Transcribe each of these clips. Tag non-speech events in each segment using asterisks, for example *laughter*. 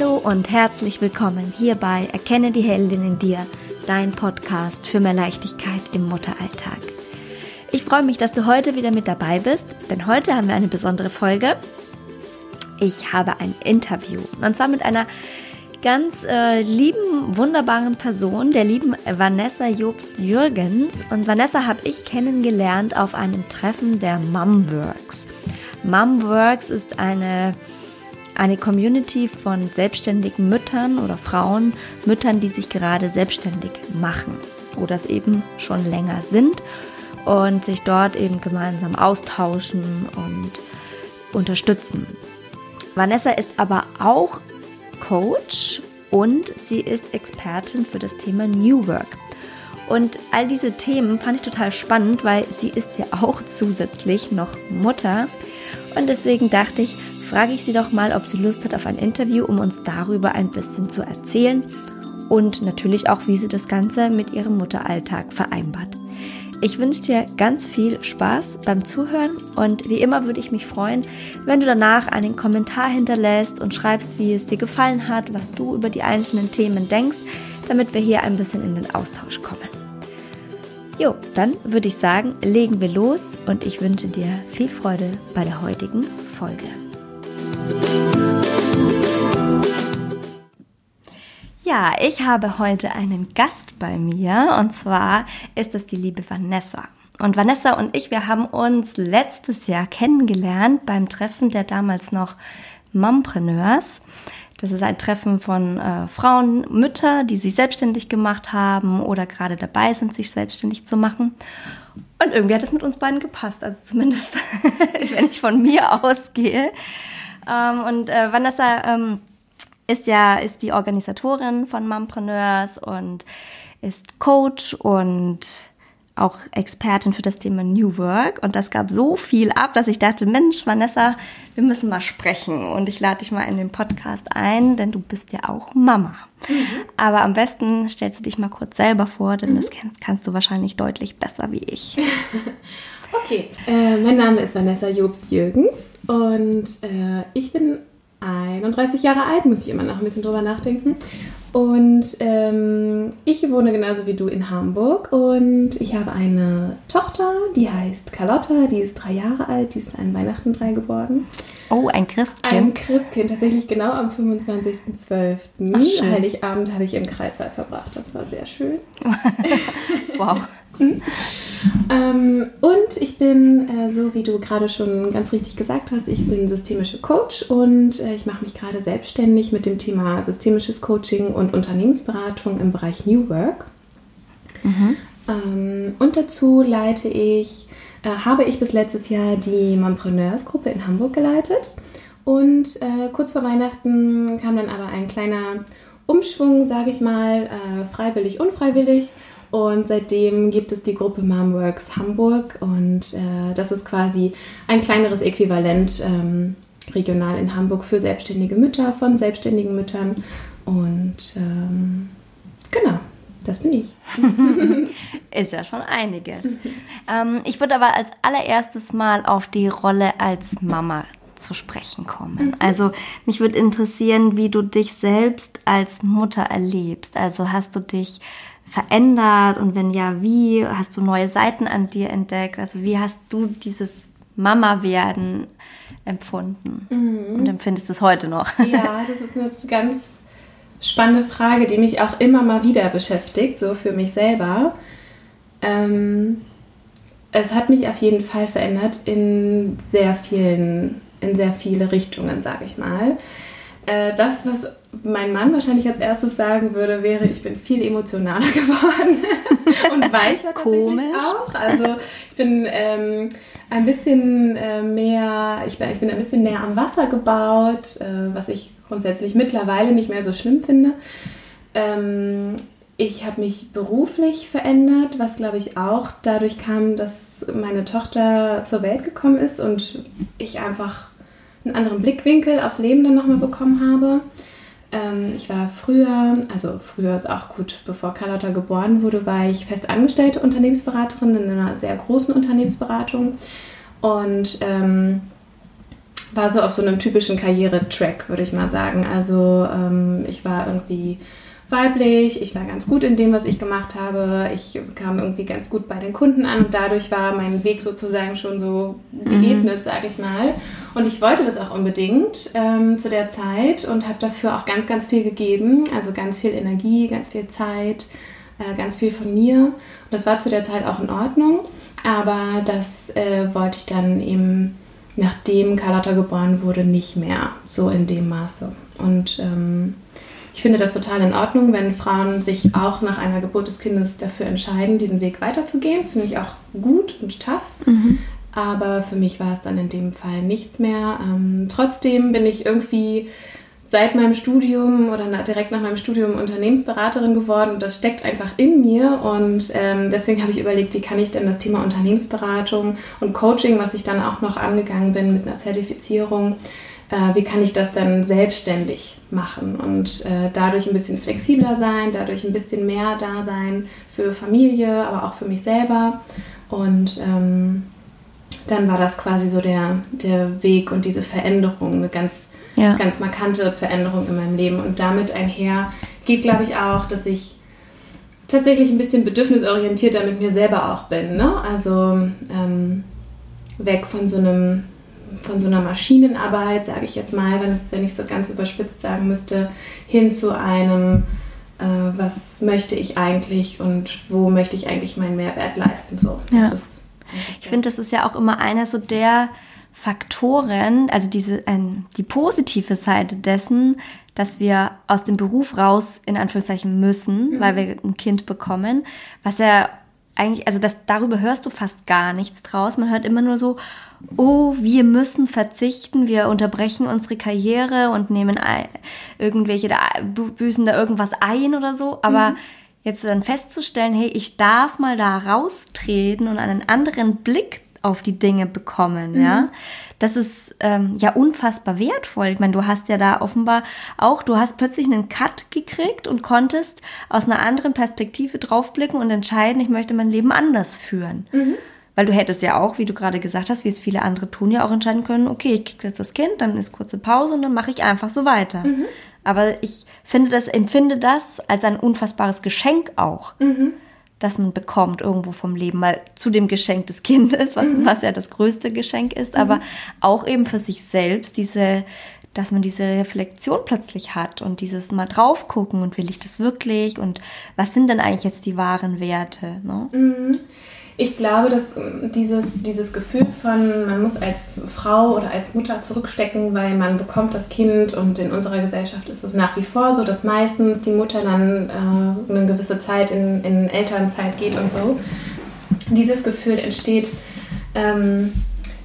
Hallo und herzlich willkommen hier bei Erkenne die Heldin in dir, dein Podcast für mehr Leichtigkeit im Mutteralltag. Ich freue mich, dass du heute wieder mit dabei bist, denn heute haben wir eine besondere Folge. Ich habe ein Interview und zwar mit einer ganz äh, lieben, wunderbaren Person, der lieben Vanessa Jobst Jürgens. Und Vanessa habe ich kennengelernt auf einem Treffen der Mumworks. Mumworks ist eine eine Community von selbstständigen Müttern oder Frauen, Müttern, die sich gerade selbstständig machen oder es eben schon länger sind und sich dort eben gemeinsam austauschen und unterstützen. Vanessa ist aber auch Coach und sie ist Expertin für das Thema New Work. Und all diese Themen fand ich total spannend, weil sie ist ja auch zusätzlich noch Mutter. Und deswegen dachte ich, frage ich sie doch mal, ob sie Lust hat auf ein Interview, um uns darüber ein bisschen zu erzählen und natürlich auch, wie sie das Ganze mit ihrem Mutteralltag vereinbart. Ich wünsche dir ganz viel Spaß beim Zuhören und wie immer würde ich mich freuen, wenn du danach einen Kommentar hinterlässt und schreibst, wie es dir gefallen hat, was du über die einzelnen Themen denkst, damit wir hier ein bisschen in den Austausch kommen. Jo, dann würde ich sagen, legen wir los und ich wünsche dir viel Freude bei der heutigen Folge. Ja, ich habe heute einen Gast bei mir und zwar ist es die liebe Vanessa. Und Vanessa und ich, wir haben uns letztes Jahr kennengelernt beim Treffen der damals noch Mompreneurs. Das ist ein Treffen von äh, Frauen, Mütter, die sich selbstständig gemacht haben oder gerade dabei sind, sich selbstständig zu machen. Und irgendwie hat es mit uns beiden gepasst, also zumindest *laughs* wenn ich von mir ausgehe. Ähm, und äh, Vanessa ähm, ist ja ist die Organisatorin von Mompreneurs und ist Coach und auch Expertin für das Thema New Work. Und das gab so viel ab, dass ich dachte, Mensch, Vanessa, wir müssen mal sprechen. Und ich lade dich mal in den Podcast ein, denn du bist ja auch Mama. Mhm. Aber am besten stellst du dich mal kurz selber vor, denn mhm. das kannst, kannst, du wahrscheinlich deutlich besser wie ich. *laughs* okay, äh, mein Name ist Vanessa Jobst-Jürgens und äh, ich bin 31 Jahre alt, muss ich immer noch ein bisschen drüber nachdenken. Und ähm, ich wohne genauso wie du in Hamburg und ich habe eine Tochter, die heißt Carlotta, die ist drei Jahre alt, die ist an Weihnachten drei geworden. Oh, ein Christkind. Ein Christkind, tatsächlich genau am 25.12. Heiligabend habe ich im Kreissaal verbracht, das war sehr schön. *laughs* wow. Hm? Ähm, und ich bin, äh, so wie du gerade schon ganz richtig gesagt hast, ich bin systemische Coach und äh, ich mache mich gerade selbstständig mit dem Thema systemisches Coaching und Unternehmensberatung im Bereich New Work. Mhm. Ähm, und dazu leite ich, äh, habe ich bis letztes Jahr die Mompreneurs-Gruppe in Hamburg geleitet. Und äh, kurz vor Weihnachten kam dann aber ein kleiner Umschwung, sage ich mal, äh, freiwillig, unfreiwillig. Und seitdem gibt es die Gruppe Momworks Hamburg und äh, das ist quasi ein kleineres Äquivalent ähm, regional in Hamburg für selbstständige Mütter von selbstständigen Müttern. Und ähm, genau, das bin ich. *laughs* ist ja schon einiges. ähm, ich würde aber als allererstes mal auf die Rolle als Mama zu sprechen kommen. Mhm. Also mich würde interessieren, wie du dich selbst als Mutter erlebst. Also hast du dich verändert und wenn ja, wie? Hast du neue Seiten an dir entdeckt? Also wie hast du dieses Mama-Werden empfunden mhm. und empfindest es heute noch? *laughs* Ja, das ist eine ganz spannende Frage, die mich auch immer mal wieder beschäftigt, so für mich selber. Ähm, es hat mich auf jeden Fall verändert in sehr vielen, in sehr viele Richtungen, sage ich mal. Äh, das, was mein Mann wahrscheinlich als erstes sagen würde, wäre, ich bin viel emotionaler *laughs* geworden und weicher Komisch. auch. Also ich bin ähm, ein bisschen äh, mehr, ich bin, ich bin ein bisschen näher am Wasser gebaut, äh, was ich grundsätzlich mittlerweile nicht mehr so schlimm finde. Ähm, ich habe mich beruflich verändert, was glaube ich auch dadurch kam, dass meine Tochter zur Welt gekommen ist und ich einfach einen anderen Blickwinkel aufs Leben dann nochmal bekommen habe. Ähm, ich war früher, also früher ist auch gut, bevor Carlotta geboren wurde, war ich festangestellte Unternehmensberaterin in einer sehr großen Unternehmensberatung und ähm, war so auf so einem typischen Karrieretrack, würde ich mal sagen. Also ähm, ich war irgendwie weiblich, ich war ganz gut in dem, was ich gemacht habe, ich kam irgendwie ganz gut bei den Kunden an und dadurch war mein Weg sozusagen schon so geebnet, mhm. sage ich mal. Und ich wollte das auch unbedingt ähm, zu der Zeit und habe dafür auch ganz, ganz viel gegeben, also ganz viel Energie, ganz viel Zeit, äh, ganz viel von mir. Und das war zu der Zeit auch in Ordnung, aber das äh, wollte ich dann eben nachdem Carlotta geboren wurde, nicht mehr so in dem Maße. Und ähm, ich finde das total in Ordnung, wenn Frauen sich auch nach einer Geburt des Kindes dafür entscheiden, diesen Weg weiterzugehen. Finde ich auch gut und tough. Mhm. Aber für mich war es dann in dem Fall nichts mehr. Ähm, trotzdem bin ich irgendwie seit meinem Studium oder direkt nach meinem Studium Unternehmensberaterin geworden. Das steckt einfach in mir und ähm, deswegen habe ich überlegt, wie kann ich denn das Thema Unternehmensberatung und Coaching, was ich dann auch noch angegangen bin mit einer Zertifizierung, äh, wie kann ich das dann selbstständig machen und äh, dadurch ein bisschen flexibler sein, dadurch ein bisschen mehr da sein für Familie, aber auch für mich selber. Und ähm, dann war das quasi so der, der Weg und diese Veränderung, eine ganz, ja. ganz markante Veränderung in meinem Leben. Und damit einher geht, glaube ich, auch, dass ich tatsächlich ein bisschen bedürfnisorientierter mit mir selber auch bin. Ne? Also ähm, weg von so einem von so einer Maschinenarbeit, sage ich jetzt mal, wenn, es, wenn ich so ganz überspitzt sagen müsste, hin zu einem, äh, was möchte ich eigentlich und wo möchte ich eigentlich meinen Mehrwert leisten. So, ja. ich finde, das ist ja auch immer einer so der Faktoren, also diese, äh, die positive Seite dessen, dass wir aus dem Beruf raus in Anführungszeichen müssen, mhm. weil wir ein Kind bekommen, was ja eigentlich, also das, darüber hörst du fast gar nichts draus. Man hört immer nur so, oh, wir müssen verzichten, wir unterbrechen unsere Karriere und nehmen irgendwelche, da, büßen da irgendwas ein oder so. Aber mhm. jetzt dann festzustellen, hey, ich darf mal da raustreten und einen anderen Blick auf die Dinge bekommen, mhm. ja. Das ist ähm, ja unfassbar wertvoll. Ich meine, du hast ja da offenbar auch, du hast plötzlich einen Cut gekriegt und konntest aus einer anderen Perspektive draufblicken und entscheiden, ich möchte mein Leben anders führen. Mhm. Weil du hättest ja auch, wie du gerade gesagt hast, wie es viele andere tun, ja auch entscheiden können, okay, ich kriege jetzt das Kind, dann ist kurze Pause und dann mache ich einfach so weiter. Mhm. Aber ich finde das, empfinde das als ein unfassbares Geschenk auch. Mhm das man bekommt irgendwo vom Leben, mal zu dem Geschenk des Kindes, was, mhm. was ja das größte Geschenk ist, mhm. aber auch eben für sich selbst diese, dass man diese Reflexion plötzlich hat und dieses mal drauf gucken und will ich das wirklich und was sind denn eigentlich jetzt die wahren Werte? Ne? Mhm ich glaube, dass ähm, dieses, dieses Gefühl von, man muss als Frau oder als Mutter zurückstecken, weil man bekommt das Kind und in unserer Gesellschaft ist es nach wie vor so, dass meistens die Mutter dann äh, eine gewisse Zeit in, in Elternzeit geht und so. Dieses Gefühl entsteht, ähm,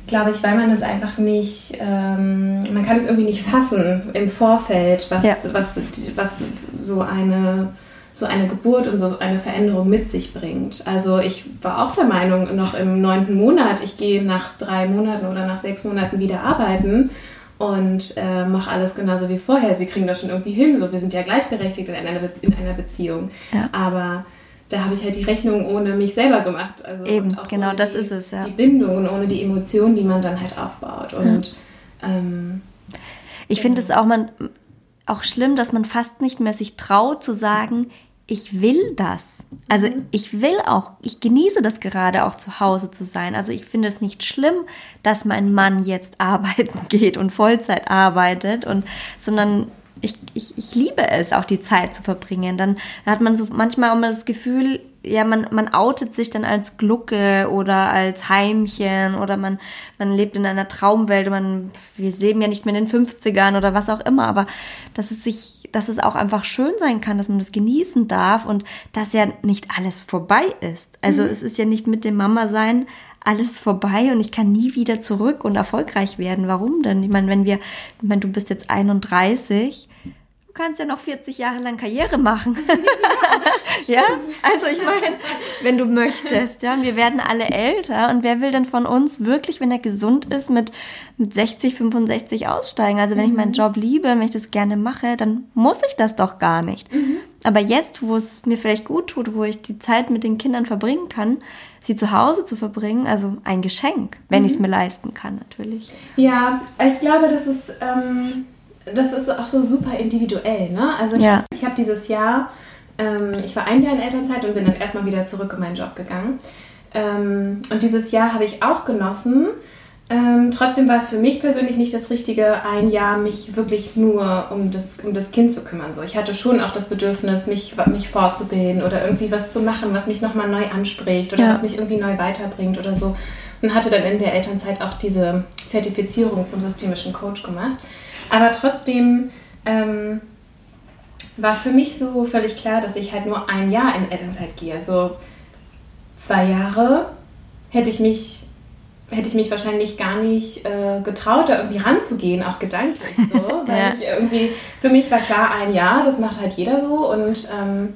glaube ich, weil man es einfach nicht, ähm, man kann es irgendwie nicht fassen im Vorfeld, was, ja. was, was so eine so eine Geburt und so eine Veränderung mit sich bringt. Also ich war auch der Meinung, noch im neunten Monat, ich gehe nach drei Monaten oder nach sechs Monaten wieder arbeiten und äh, mache alles genauso wie vorher. Wir kriegen das schon irgendwie hin. So, wir sind ja gleichberechtigt in einer, Be in einer Beziehung. Ja. Aber da habe ich halt die Rechnung ohne mich selber gemacht. Also Eben, genau, das die, ist es, ja. Die Bindung und ohne die Emotionen, die man dann halt aufbaut. Und ja. ähm, ich finde es auch, man, auch schlimm, dass man fast nicht mehr sich traut zu sagen, ich will das. Also mhm. ich will auch, ich genieße das gerade auch zu Hause zu sein. Also ich finde es nicht schlimm, dass mein Mann jetzt *laughs* arbeiten geht und Vollzeit arbeitet und, sondern ich, ich, ich liebe es, auch die Zeit zu verbringen. Dann hat man so manchmal auch mal das Gefühl, ja, man, man outet sich dann als Glucke oder als Heimchen oder man, man lebt in einer Traumwelt, man, wir leben ja nicht mehr in den 50ern oder was auch immer, aber dass es sich, dass es auch einfach schön sein kann, dass man das genießen darf und dass ja nicht alles vorbei ist. Also mhm. es ist ja nicht mit dem Mama sein alles vorbei und ich kann nie wieder zurück und erfolgreich werden. Warum denn? Ich meine, wenn wir, ich meine, du bist jetzt 31, kannst ja noch 40 Jahre lang Karriere machen. *laughs* Ja, *laughs* ja? also ich meine, wenn du möchtest, ja, und wir werden alle älter und wer will denn von uns wirklich, wenn er gesund ist, mit, mit 60, 65 aussteigen? Also wenn ich meinen mhm. Job liebe, wenn ich das gerne mache, dann muss ich das doch gar nicht. Mhm. Aber jetzt, wo es mir vielleicht gut tut, wo ich die Zeit mit den Kindern verbringen kann, sie zu Hause zu verbringen, also ein Geschenk, wenn mhm. ich es mir leisten kann, natürlich. Ja, ich glaube, das ist, ähm, das ist auch so super individuell. Ne? Also ich, ja. ich habe dieses Jahr, ähm, ich war ein Jahr in Elternzeit und bin dann erstmal wieder zurück in meinen Job gegangen. Ähm, und dieses Jahr habe ich auch genossen. Ähm, trotzdem war es für mich persönlich nicht das Richtige, ein Jahr mich wirklich nur um das, um das Kind zu kümmern. So, ich hatte schon auch das Bedürfnis, mich, mich fortzubilden oder irgendwie was zu machen, was mich nochmal neu anspricht oder ja. was mich irgendwie neu weiterbringt oder so. Und hatte dann in der Elternzeit auch diese Zertifizierung zum systemischen Coach gemacht. Aber trotzdem ähm, war es für mich so völlig klar, dass ich halt nur ein Jahr in Elternzeit gehe. So zwei Jahre hätte ich mich hätte ich mich wahrscheinlich gar nicht äh, getraut, da irgendwie ranzugehen, auch gedanklich so. *laughs* Weil ja. ich irgendwie, für mich war klar, ein Jahr, das macht halt jeder so und ähm,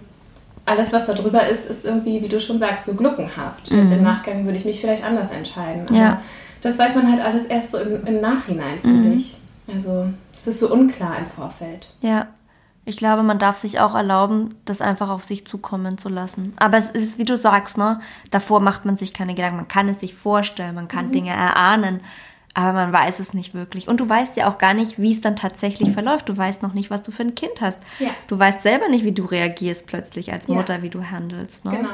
alles, was da drüber ist, ist irgendwie, wie du schon sagst, so gluckenhaft. Mhm. Jetzt im Nachgang würde ich mich vielleicht anders entscheiden. Aber ja. das weiß man halt alles erst so im, im Nachhinein, finde mhm. ich. Also es ist so unklar im Vorfeld. Ja. Ich glaube, man darf sich auch erlauben, das einfach auf sich zukommen zu lassen. Aber es ist, wie du sagst, ne? Davor macht man sich keine Gedanken. Man kann es sich vorstellen, man kann mhm. Dinge erahnen, aber man weiß es nicht wirklich. Und du weißt ja auch gar nicht, wie es dann tatsächlich verläuft. Du weißt noch nicht, was du für ein Kind hast. Ja. Du weißt selber nicht, wie du reagierst plötzlich als Mutter, ja. wie du handelst. Ne? Genau.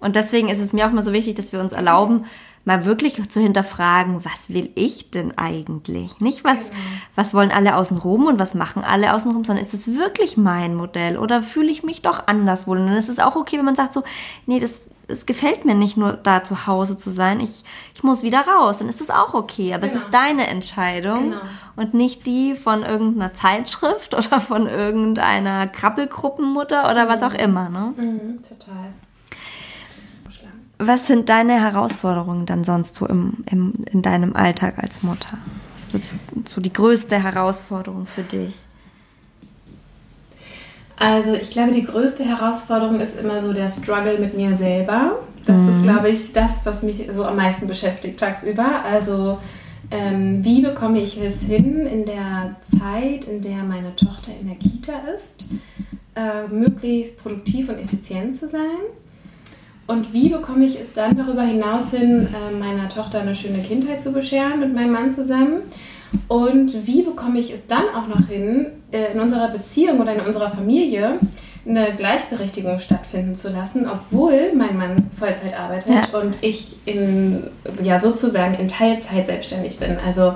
Und deswegen ist es mir auch mal so wichtig, dass wir uns erlauben, mal wirklich zu hinterfragen, was will ich denn eigentlich? Nicht was, genau. was wollen alle außenrum und was machen alle außenrum, sondern ist es wirklich mein Modell oder fühle ich mich doch anders wohl? Und dann ist es auch okay, wenn man sagt so, nee, das, es gefällt mir nicht nur da zu Hause zu sein, ich, ich muss wieder raus, dann ist das auch okay. Aber genau. es ist deine Entscheidung genau. und nicht die von irgendeiner Zeitschrift *laughs* oder von irgendeiner Krabbelgruppenmutter oder mhm. was auch immer, ne? Mhm, total. Was sind deine Herausforderungen dann sonst so im, im, in deinem Alltag als Mutter? Was wird so die größte Herausforderung für dich? Also ich glaube, die größte Herausforderung ist immer so der Struggle mit mir selber. Das mhm. ist, glaube ich, das, was mich so am meisten beschäftigt tagsüber. Also ähm, wie bekomme ich es hin, in der Zeit, in der meine Tochter in der Kita ist, äh, möglichst produktiv und effizient zu sein? Und wie bekomme ich es dann darüber hinaus hin, äh, meiner Tochter eine schöne Kindheit zu bescheren mit meinem Mann zusammen? Und wie bekomme ich es dann auch noch hin, äh, in unserer Beziehung oder in unserer Familie eine Gleichberechtigung stattfinden zu lassen, obwohl mein Mann Vollzeit arbeitet ja. und ich in, ja, sozusagen in Teilzeit selbstständig bin. Also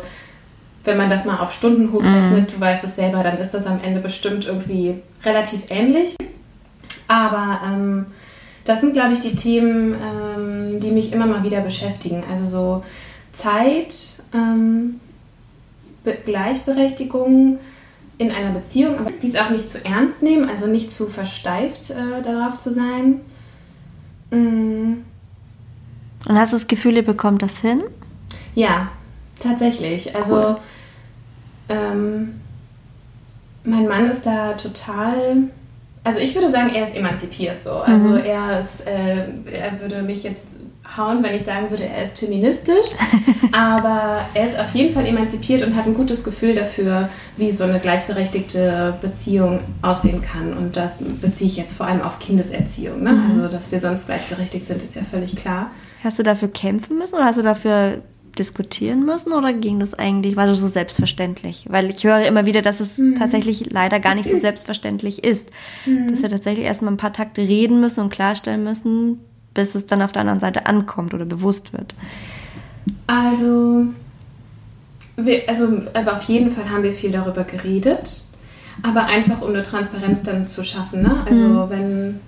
wenn man das mal auf Stunden hochrechnet, mhm. du weißt es selber, dann ist das am Ende bestimmt irgendwie relativ ähnlich. Aber ähm, das sind, glaube ich, die Themen, ähm, die mich immer mal wieder beschäftigen. Also so Zeit, ähm, Gleichberechtigung in einer Beziehung, aber dies auch nicht zu ernst nehmen, also nicht zu versteift äh, darauf zu sein. Mm. Und hast du das Gefühl, ihr bekommt das hin? Ja, tatsächlich. Also cool. ähm, mein Mann ist da total also ich würde sagen, er ist emanzipiert so. Also mhm. er ist, äh, er würde mich jetzt hauen, wenn ich sagen würde, er ist feministisch. *laughs* aber er ist auf jeden Fall emanzipiert und hat ein gutes Gefühl dafür, wie so eine gleichberechtigte Beziehung aussehen kann. Und das beziehe ich jetzt vor allem auf Kindeserziehung. Ne? Mhm. Also, dass wir sonst gleichberechtigt sind, ist ja völlig klar. Hast du dafür kämpfen müssen oder hast du dafür diskutieren müssen oder ging das eigentlich, war das so selbstverständlich? Weil ich höre immer wieder, dass es mhm. tatsächlich leider gar nicht so *clears throat* selbstverständlich ist. Mhm. Dass wir tatsächlich erstmal ein paar Takte reden müssen und klarstellen müssen, bis es dann auf der anderen Seite ankommt oder bewusst wird. Also, wir, also aber auf jeden Fall haben wir viel darüber geredet, aber einfach um eine Transparenz dann zu schaffen. Ne? Also mhm. wenn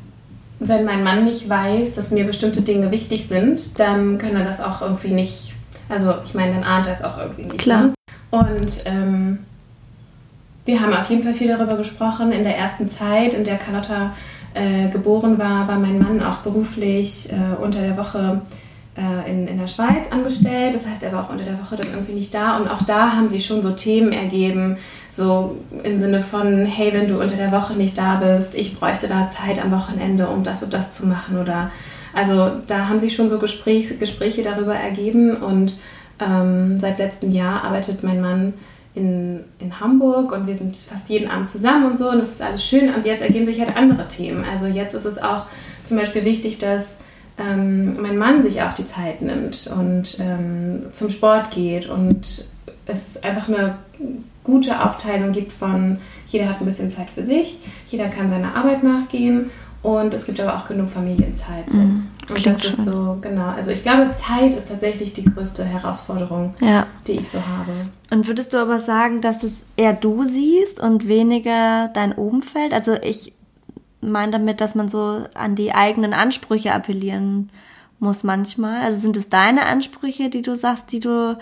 wenn mein Mann nicht weiß, dass mir bestimmte Dinge wichtig sind, dann kann er das auch irgendwie nicht also ich meine, dann ahnt er es auch irgendwie nicht. Klar. Ne? Und ähm, wir haben auf jeden Fall viel darüber gesprochen. In der ersten Zeit, in der Carlotta äh, geboren war, war mein Mann auch beruflich äh, unter der Woche äh, in, in der Schweiz angestellt. Das heißt, er war auch unter der Woche dann irgendwie nicht da. Und auch da haben sich schon so Themen ergeben, so im Sinne von, hey, wenn du unter der Woche nicht da bist, ich bräuchte da Zeit am Wochenende, um das und das zu machen oder also da haben sich schon so Gespräch, Gespräche darüber ergeben und ähm, seit letztem Jahr arbeitet mein Mann in, in Hamburg und wir sind fast jeden Abend zusammen und so und es ist alles schön und jetzt ergeben sich halt andere Themen. Also jetzt ist es auch zum Beispiel wichtig, dass ähm, mein Mann sich auch die Zeit nimmt und ähm, zum Sport geht und es einfach eine gute Aufteilung gibt von, jeder hat ein bisschen Zeit für sich, jeder kann seiner Arbeit nachgehen und es gibt aber auch genug Familienzeit. So. Mhm, und das ist so, genau. Also ich glaube, Zeit ist tatsächlich die größte Herausforderung, ja. die ich so habe. Und würdest du aber sagen, dass es eher du siehst und weniger dein Umfeld? Also ich meine damit, dass man so an die eigenen Ansprüche appellieren muss manchmal. Also sind es deine Ansprüche, die du sagst, die du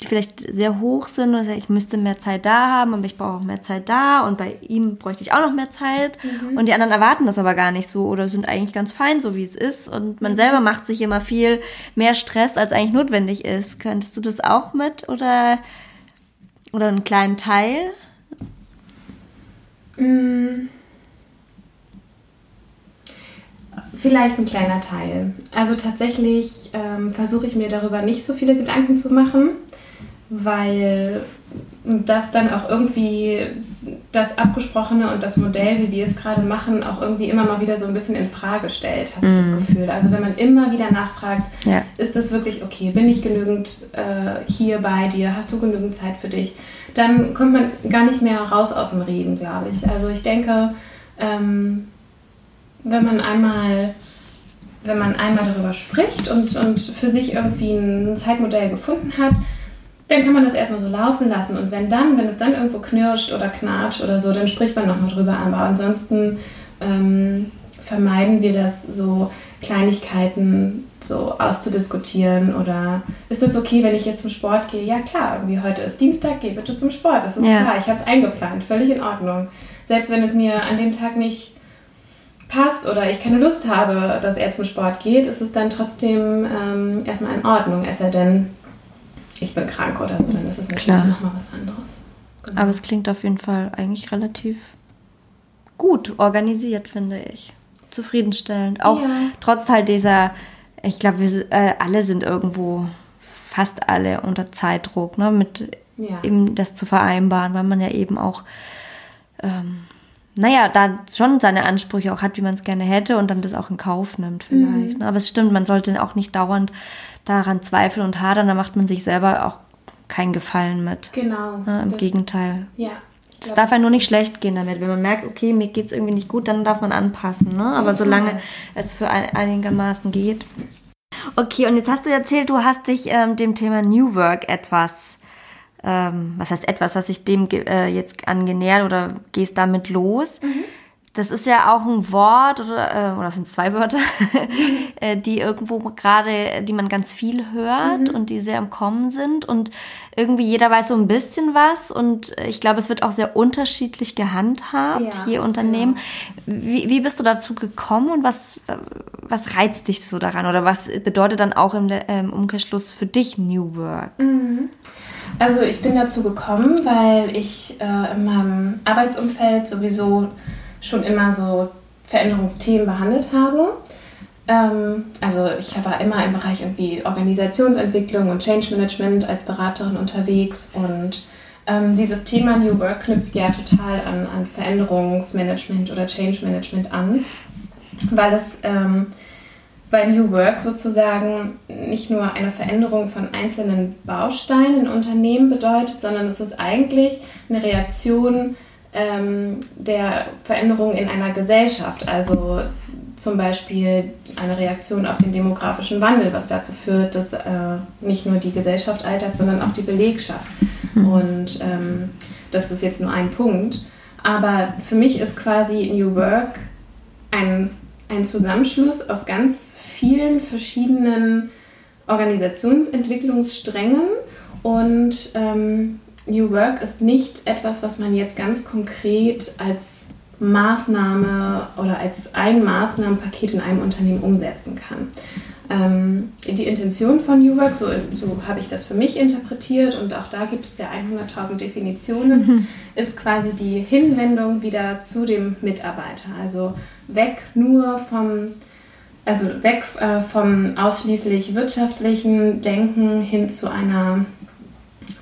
die vielleicht sehr hoch sind und ich müsste mehr Zeit da haben, aber ich brauche auch mehr Zeit da und bei ihm bräuchte ich auch noch mehr Zeit mhm. und die anderen erwarten das aber gar nicht so oder sind eigentlich ganz fein, so wie es ist und man selber macht sich immer viel mehr Stress, als eigentlich notwendig ist. Könntest du das auch mit oder, oder einen kleinen Teil? Mhm. Vielleicht ein kleiner Teil. Also tatsächlich ähm, versuche ich mir darüber nicht so viele Gedanken zu machen weil das dann auch irgendwie das Abgesprochene und das Modell, wie wir es gerade machen, auch irgendwie immer mal wieder so ein bisschen in Frage stellt, habe ich das mhm. Gefühl. Also wenn man immer wieder nachfragt, ja. ist das wirklich okay? Bin ich genügend äh, hier bei dir? Hast du genügend Zeit für dich? Dann kommt man gar nicht mehr raus aus dem Reden, glaube ich. Also ich denke, ähm, wenn man einmal wenn man einmal darüber spricht und, und für sich irgendwie ein Zeitmodell gefunden hat, dann kann man das erstmal so laufen lassen. Und wenn dann, wenn es dann irgendwo knirscht oder knatscht oder so, dann spricht man nochmal drüber. Aber ansonsten ähm, vermeiden wir das, so Kleinigkeiten so auszudiskutieren oder ist es okay, wenn ich jetzt zum Sport gehe? Ja klar, irgendwie heute ist Dienstag, geh bitte zum Sport. Das ist ja. klar, ich habe es eingeplant, völlig in Ordnung. Selbst wenn es mir an dem Tag nicht passt oder ich keine Lust habe, dass er zum Sport geht, ist es dann trotzdem ähm, erstmal in Ordnung. Es sei denn, ich bin krank oder so, dann ist es natürlich nochmal was anderes. Genau. Aber es klingt auf jeden Fall eigentlich relativ gut organisiert, finde ich. Zufriedenstellend. Auch ja. trotz halt dieser, ich glaube, wir äh, alle sind irgendwo, fast alle unter Zeitdruck, ne, mit ja. eben das zu vereinbaren, weil man ja eben auch, ähm, naja, da schon seine Ansprüche auch hat, wie man es gerne hätte und dann das auch in Kauf nimmt vielleicht. Mhm. Ne? Aber es stimmt, man sollte auch nicht dauernd daran zweifeln und hadern, da macht man sich selber auch keinen Gefallen mit. Genau. Ja, Im das, Gegenteil. Ja. Es darf ja nur nicht schlecht gehen damit. Wenn man merkt, okay, mir geht es irgendwie nicht gut, dann darf man anpassen. Ne? Aber Total. solange es für ein, einigermaßen geht. Okay, und jetzt hast du erzählt, du hast dich ähm, dem Thema New Work etwas, ähm, was heißt etwas, hast dich dem äh, jetzt angenähert oder gehst damit los. Mhm. Das ist ja auch ein Wort oder, äh, oder sind zwei Wörter, *laughs* äh, die irgendwo gerade, die man ganz viel hört mhm. und die sehr im Kommen sind und irgendwie jeder weiß so ein bisschen was und ich glaube, es wird auch sehr unterschiedlich gehandhabt, ja, je Unternehmen. Ja. Wie, wie bist du dazu gekommen und was, was reizt dich so daran oder was bedeutet dann auch im, im Umkehrschluss für dich New Work? Mhm. Also ich bin dazu gekommen, weil ich äh, in meinem Arbeitsumfeld sowieso schon immer so Veränderungsthemen behandelt habe. Ähm, also ich war immer im Bereich irgendwie Organisationsentwicklung und Change Management als Beraterin unterwegs und ähm, dieses Thema New Work knüpft ja total an, an Veränderungsmanagement oder Change Management an, weil es ähm, bei New Work sozusagen nicht nur eine Veränderung von einzelnen Bausteinen in Unternehmen bedeutet, sondern es ist eigentlich eine Reaktion ähm, der Veränderung in einer Gesellschaft. Also zum Beispiel eine Reaktion auf den demografischen Wandel, was dazu führt, dass äh, nicht nur die Gesellschaft altert, sondern auch die Belegschaft. Mhm. Und ähm, das ist jetzt nur ein Punkt. Aber für mich ist quasi New Work ein, ein Zusammenschluss aus ganz vielen verschiedenen Organisationsentwicklungssträngen und ähm, New Work ist nicht etwas, was man jetzt ganz konkret als Maßnahme oder als ein Maßnahmenpaket in einem Unternehmen umsetzen kann. Ähm, die Intention von New Work, so, so habe ich das für mich interpretiert und auch da gibt es ja 100.000 Definitionen, mhm. ist quasi die Hinwendung wieder zu dem Mitarbeiter. Also weg nur vom, also weg äh, vom ausschließlich wirtschaftlichen Denken hin zu einer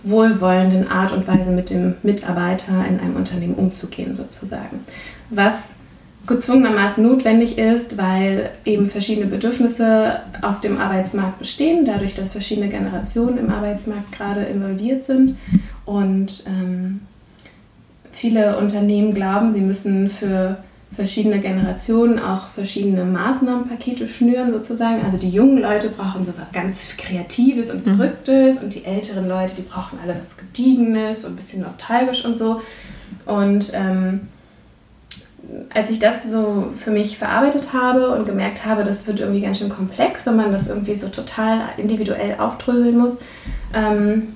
wohlwollenden Art und Weise mit dem Mitarbeiter in einem Unternehmen umzugehen, sozusagen. Was gezwungenermaßen notwendig ist, weil eben verschiedene Bedürfnisse auf dem Arbeitsmarkt bestehen, dadurch, dass verschiedene Generationen im Arbeitsmarkt gerade involviert sind. Und ähm, viele Unternehmen glauben, sie müssen für verschiedene Generationen auch verschiedene Maßnahmenpakete schnüren sozusagen. Also die jungen Leute brauchen so was ganz Kreatives und mhm. Verrücktes mhm. und die älteren Leute, die brauchen alle was Gediegenes und ein bisschen nostalgisch und so. Und ähm, als ich das so für mich verarbeitet habe und gemerkt habe, das wird irgendwie ganz schön komplex, wenn man das irgendwie so total individuell aufdröseln muss, ähm,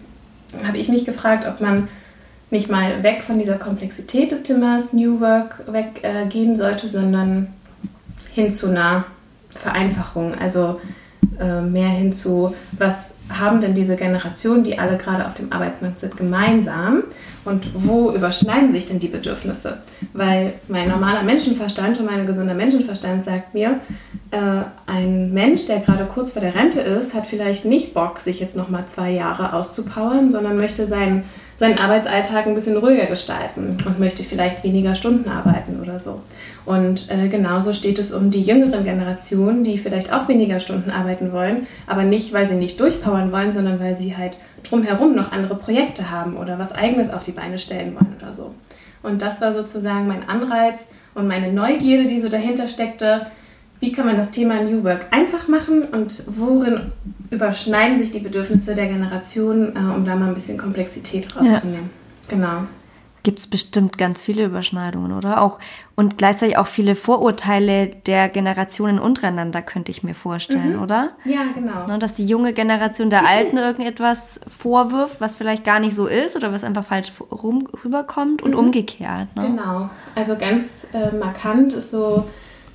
habe ich mich gefragt, ob man nicht mal weg von dieser Komplexität des Themas New Work weggehen äh, sollte, sondern hin zu einer Vereinfachung. Also äh, mehr hin zu, was haben denn diese Generationen, die alle gerade auf dem Arbeitsmarkt sind, gemeinsam und wo überschneiden sich denn die Bedürfnisse? Weil mein normaler Menschenverstand und mein gesunder Menschenverstand sagt mir, äh, ein Mensch, der gerade kurz vor der Rente ist, hat vielleicht nicht Bock, sich jetzt nochmal zwei Jahre auszupowern, sondern möchte seinen seinen Arbeitsalltag ein bisschen ruhiger gestalten und möchte vielleicht weniger Stunden arbeiten oder so. Und äh, genauso steht es um die jüngeren Generationen, die vielleicht auch weniger Stunden arbeiten wollen, aber nicht, weil sie nicht durchpowern wollen, sondern weil sie halt drumherum noch andere Projekte haben oder was eigenes auf die Beine stellen wollen oder so. Und das war sozusagen mein Anreiz und meine Neugierde, die so dahinter steckte, wie kann man das Thema New Work einfach machen und worin überschneiden sich die Bedürfnisse der Generation, äh, um da mal ein bisschen Komplexität rauszunehmen. Ja. Genau. Gibt es bestimmt ganz viele Überschneidungen, oder? Auch und gleichzeitig auch viele Vorurteile der Generationen untereinander, könnte ich mir vorstellen, mhm. oder? Ja, genau. Ne, dass die junge Generation der Alten irgendetwas vorwirft, was vielleicht gar nicht so ist oder was einfach falsch rum, rüberkommt und mhm. umgekehrt. Ne? Genau. Also ganz äh, markant ist so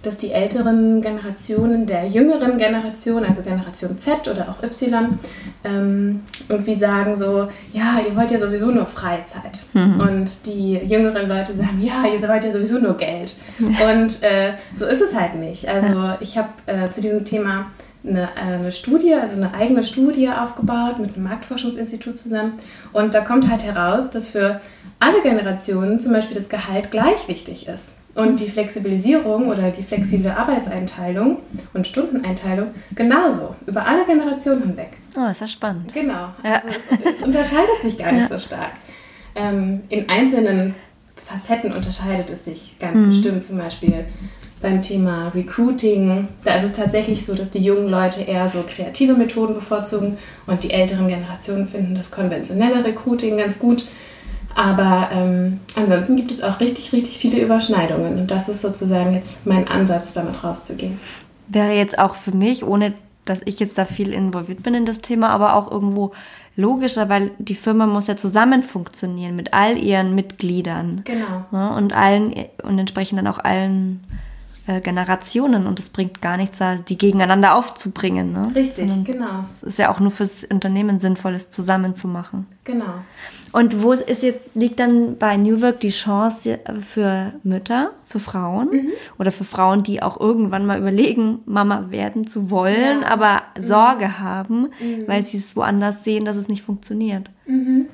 dass die älteren Generationen der jüngeren Generation, also Generation Z oder auch Y, ähm, irgendwie sagen so, ja, ihr wollt ja sowieso nur Freizeit. Mhm. Und die jüngeren Leute sagen, ja, ihr wollt ja sowieso nur Geld. Und äh, so ist es halt nicht. Also ich habe äh, zu diesem Thema eine, eine, Studie, also eine eigene Studie aufgebaut mit einem Marktforschungsinstitut zusammen. Und da kommt halt heraus, dass für alle Generationen zum Beispiel das Gehalt gleich wichtig ist. Und die Flexibilisierung oder die flexible Arbeitseinteilung und Stundeneinteilung genauso, über alle Generationen hinweg. Oh, ist ja spannend. Genau. Ja. Also es, es, unterscheidet sich gar nicht ja. so stark. Ähm, in einzelnen Facetten unterscheidet es sich ganz mhm. bestimmt, zum Beispiel beim Thema Recruiting. Da ist es tatsächlich so, dass die jungen Leute eher so kreative Methoden bevorzugen und die älteren Generationen finden das konventionelle Recruiting ganz gut. Aber ähm, ansonsten gibt es auch richtig, richtig viele Überschneidungen. Und das ist sozusagen jetzt mein Ansatz, damit rauszugehen. Wäre jetzt auch für mich, ohne dass ich jetzt da viel involviert bin in das Thema, aber auch irgendwo logischer, weil die Firma muss ja zusammen funktionieren mit all ihren Mitgliedern. Genau. Ne, und allen und entsprechend dann auch allen äh, Generationen und es bringt gar nichts, die gegeneinander aufzubringen. Ne? Richtig, Sondern genau. Es ist ja auch nur fürs Unternehmen sinnvoll, es zusammen zu machen. Genau. Und wo ist jetzt, liegt dann bei New Work die Chance für Mütter, für Frauen mhm. oder für Frauen, die auch irgendwann mal überlegen, Mama werden zu wollen, ja. aber mhm. Sorge haben, mhm. weil sie es woanders sehen, dass es nicht funktioniert? Mhm.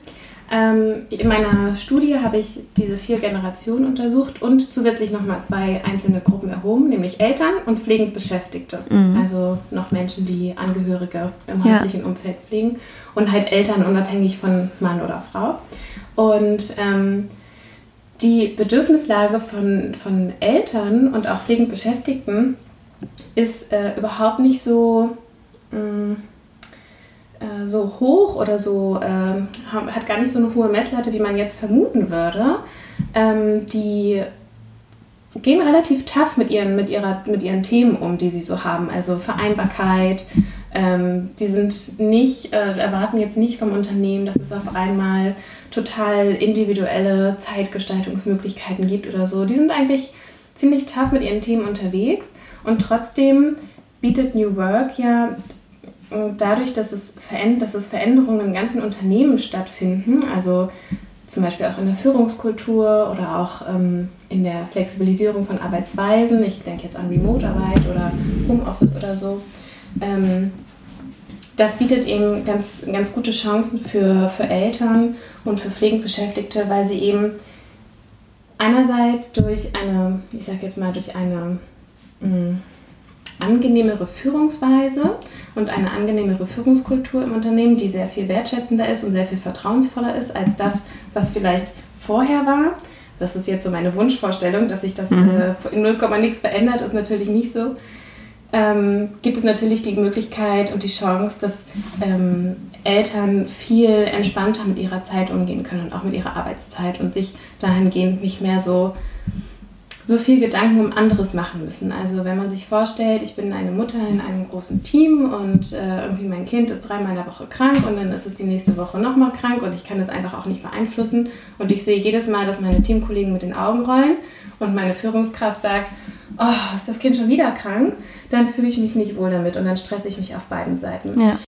Ähm, in meiner Studie habe ich diese vier Generationen untersucht und zusätzlich nochmal zwei einzelne Gruppen erhoben, nämlich Eltern und pflegend Beschäftigte. Mhm. Also noch Menschen, die Angehörige im häuslichen ja. Umfeld pflegen und halt Eltern unabhängig von Mann oder Frau. Und ähm, die Bedürfnislage von, von Eltern und auch pflegend Beschäftigten ist äh, überhaupt nicht so. Mh, mm, äh, so hoch oder so, äh, hat gar nicht so eine hohe Messlatte, wie man jetzt vermuten würde. Ähm, die gehen relativ tough mit ihren, mit, ihrer, mit ihren Themen um, die sie so haben. Also Vereinbarkeit. Ähm, die sind nicht, äh, erwarten jetzt nicht vom Unternehmen, dass es auf einmal total individuelle Zeitgestaltungsmöglichkeiten gibt oder so. Die sind eigentlich ziemlich tough mit ihren Themen unterwegs und trotzdem bietet New Work ja dadurch, dass es, dass es Veränderungen im ganzen Unternehmen stattfinden, also zum Beispiel auch in der Führungskultur oder auch ähm, in der Flexibilisierung von Arbeitsweisen, ich denke jetzt an Remote-Arbeit oder Homeoffice oder so, ähm, das bietet eben ganz, ganz gute Chancen für, für Eltern und für Pflegebeschäftigte, weil sie eben einerseits durch eine, ich sag jetzt mal, durch eine mh, mm, angenehmere Führungsweise und eine angenehmere Führungskultur im Unternehmen, die sehr viel wertschätzender ist und sehr viel vertrauensvoller ist als das, was vielleicht vorher war. Das ist jetzt so meine Wunschvorstellung, dass sich das mhm. äh, in 0, nichts verändert, ist natürlich nicht so. Ähm, gibt es natürlich die Möglichkeit und die Chance, dass ähm, Eltern viel entspannter mit ihrer Zeit umgehen können und auch mit ihrer Arbeitszeit und sich dahingehend nicht mehr so so viel Gedanken um anderes machen müssen. Also wenn man sich vorstellt, ich bin eine Mutter in einem großen Team und äh, irgendwie mein Kind ist dreimal in der Woche krank und dann ist es die nächste Woche nochmal krank und ich kann das einfach auch nicht beeinflussen und ich sehe jedes Mal, dass meine Teamkollegen mit den Augen rollen und meine Führungskraft sagt, oh, ist das Kind schon wieder krank, dann fühle ich mich nicht wohl damit und dann stresse ich mich auf beiden Seiten. Ja.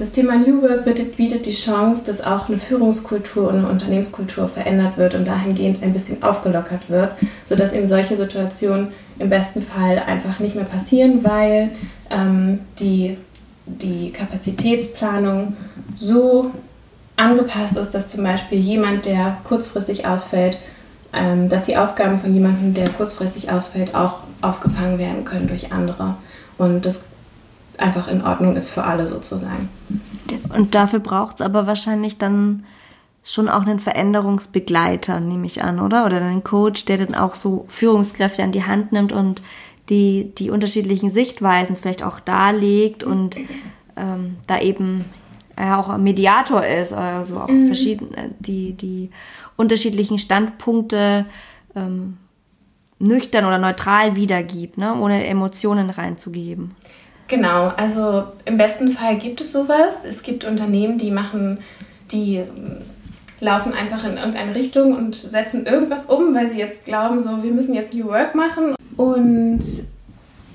Das Thema New Work bietet, die Chance, dass auch eine Führungskultur und eine Unternehmenskultur verändert wird und dahingehend ein bisschen aufgelockert wird, sodass eben solche Situationen im besten Fall einfach nicht mehr passieren, weil ähm, die, die Kapazitätsplanung so angepasst ist, dass zum Beispiel jemand, der kurzfristig ausfällt, ähm, dass die Aufgaben von jemandem, der kurzfristig ausfällt, auch aufgefangen werden können durch andere. Und das einfach in Ordnung ist für alle sozusagen. Und dafür braucht es aber wahrscheinlich dann schon auch einen Veränderungsbegleiter, nehme ich an, oder? Oder einen Coach, der dann auch so Führungskräfte an die Hand nimmt und die, die unterschiedlichen Sichtweisen vielleicht auch darlegt und ähm, da eben äh, auch ein Mediator ist, also auch mhm. verschiedene, die, die unterschiedlichen Standpunkte ähm, nüchtern oder neutral wiedergibt, ne? ohne Emotionen reinzugeben. Genau, also im besten Fall gibt es sowas. Es gibt Unternehmen, die machen, die ähm, laufen einfach in irgendeine Richtung und setzen irgendwas um, weil sie jetzt glauben, so wir müssen jetzt New Work machen und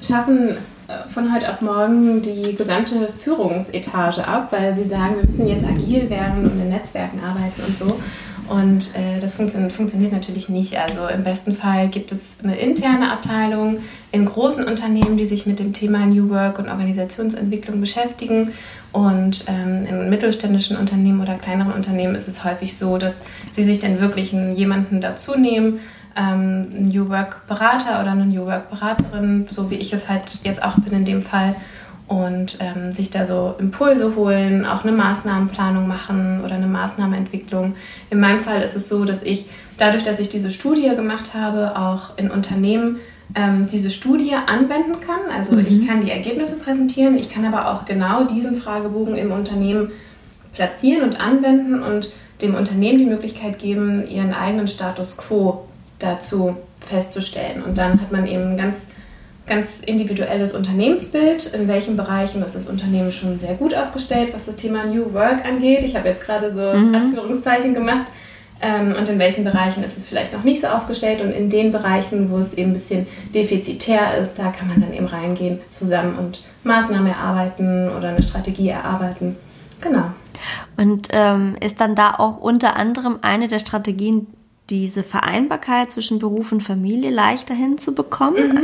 schaffen äh, von heute auf morgen die gesamte Führungsetage ab, weil sie sagen, wir müssen jetzt agil werden und in Netzwerken arbeiten und so. Und äh, das funktio funktioniert natürlich nicht. Also im besten Fall gibt es eine interne Abteilung in großen Unternehmen, die sich mit dem Thema New Work und Organisationsentwicklung beschäftigen. Und ähm, in mittelständischen Unternehmen oder kleineren Unternehmen ist es häufig so, dass sie sich dann wirklich einen, jemanden dazu nehmen, ähm, einen New Work Berater oder eine New Work Beraterin, so wie ich es halt jetzt auch bin in dem Fall und ähm, sich da so Impulse holen, auch eine Maßnahmenplanung machen oder eine Maßnahmenentwicklung. In meinem Fall ist es so, dass ich dadurch, dass ich diese Studie gemacht habe, auch in Unternehmen ähm, diese Studie anwenden kann. Also mhm. ich kann die Ergebnisse präsentieren, ich kann aber auch genau diesen Fragebogen im Unternehmen platzieren und anwenden und dem Unternehmen die Möglichkeit geben, ihren eigenen Status quo dazu festzustellen. Und dann hat man eben ganz ganz individuelles Unternehmensbild. In welchen Bereichen ist das Unternehmen schon sehr gut aufgestellt, was das Thema New Work angeht. Ich habe jetzt gerade so mhm. Anführungszeichen gemacht. Ähm, und in welchen Bereichen ist es vielleicht noch nicht so aufgestellt. Und in den Bereichen, wo es eben ein bisschen defizitär ist, da kann man dann eben reingehen zusammen und Maßnahmen erarbeiten oder eine Strategie erarbeiten. Genau. Und ähm, ist dann da auch unter anderem eine der Strategien, diese Vereinbarkeit zwischen Beruf und Familie leichter hinzubekommen? Mhm.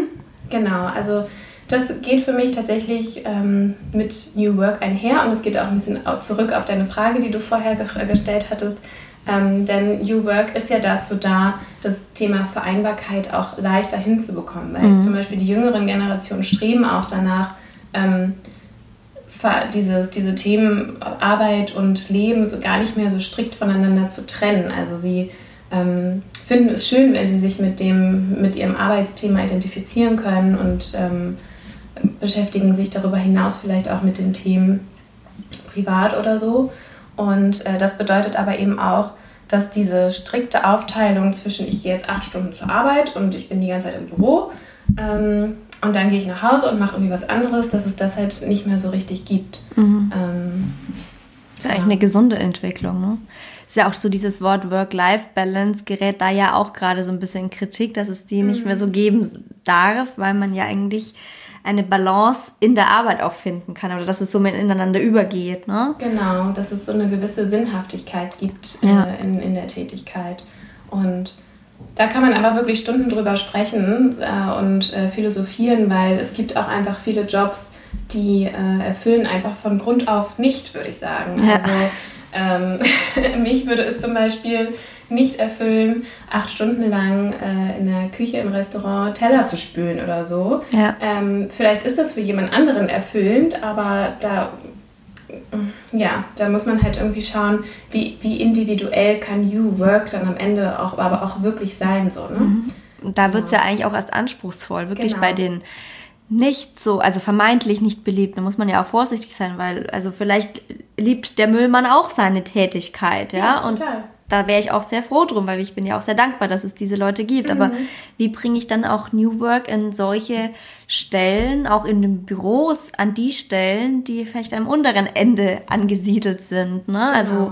Genau, also das geht für mich tatsächlich ähm, mit New Work einher und es geht auch ein bisschen zurück auf deine Frage, die du vorher ge gestellt hattest. Ähm, denn New Work ist ja dazu da, das Thema Vereinbarkeit auch leichter hinzubekommen. Weil mhm. zum Beispiel die jüngeren Generationen streben auch danach, ähm, dieses, diese Themen Arbeit und Leben so gar nicht mehr so strikt voneinander zu trennen. Also sie ähm, finden es schön, wenn sie sich mit, dem, mit ihrem Arbeitsthema identifizieren können und ähm, beschäftigen sich darüber hinaus vielleicht auch mit den Themen privat oder so. Und äh, das bedeutet aber eben auch, dass diese strikte Aufteilung zwischen ich gehe jetzt acht Stunden zur Arbeit und ich bin die ganze Zeit im Büro ähm, und dann gehe ich nach Hause und mache irgendwie was anderes, dass es das halt nicht mehr so richtig gibt. Mhm. Ähm, das ist ja eigentlich eine gesunde Entwicklung, ne? ist ja auch so dieses Wort Work-Life-Balance gerät da ja auch gerade so ein bisschen Kritik, dass es die mhm. nicht mehr so geben darf, weil man ja eigentlich eine Balance in der Arbeit auch finden kann oder dass es so miteinander übergeht. Ne? Genau, dass es so eine gewisse Sinnhaftigkeit gibt ja. äh, in, in der Tätigkeit. Und da kann man aber wirklich Stunden drüber sprechen äh, und äh, philosophieren, weil es gibt auch einfach viele Jobs, die äh, erfüllen einfach von Grund auf nicht, würde ich sagen. Ja. Also ähm, *laughs* mich würde es zum Beispiel nicht erfüllen, acht Stunden lang äh, in der Küche im Restaurant Teller zu spülen oder so. Ja. Ähm, vielleicht ist das für jemand anderen erfüllend, aber da, ja, da muss man halt irgendwie schauen, wie, wie individuell kann You Work dann am Ende auch, aber auch wirklich sein. So, ne? Mhm. Da wird es ja. ja eigentlich auch erst anspruchsvoll, wirklich genau. bei den nicht so, also vermeintlich nicht beliebt. Da muss man ja auch vorsichtig sein, weil also vielleicht liebt der Müllmann auch seine Tätigkeit, ja, ja und total da wäre ich auch sehr froh drum, weil ich bin ja auch sehr dankbar, dass es diese Leute gibt. Mhm. Aber wie bringe ich dann auch New Work in solche Stellen, auch in den Büros, an die Stellen, die vielleicht am unteren Ende angesiedelt sind? Ne? Genau. Also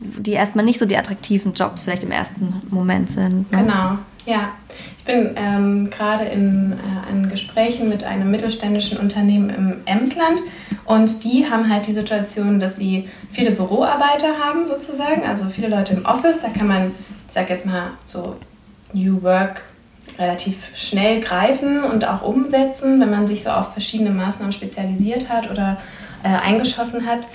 die erstmal nicht so die attraktiven Jobs vielleicht im ersten Moment sind. Ne? Genau, ja. Ich bin ähm, gerade in, äh, in Gesprächen mit einem mittelständischen Unternehmen im Emsland und die haben halt die Situation, dass sie viele Büroarbeiter haben sozusagen, also viele Leute im Office. Da kann man, ich sag jetzt mal so New Work relativ schnell greifen und auch umsetzen, wenn man sich so auf verschiedene Maßnahmen spezialisiert hat oder äh, eingeschossen hat.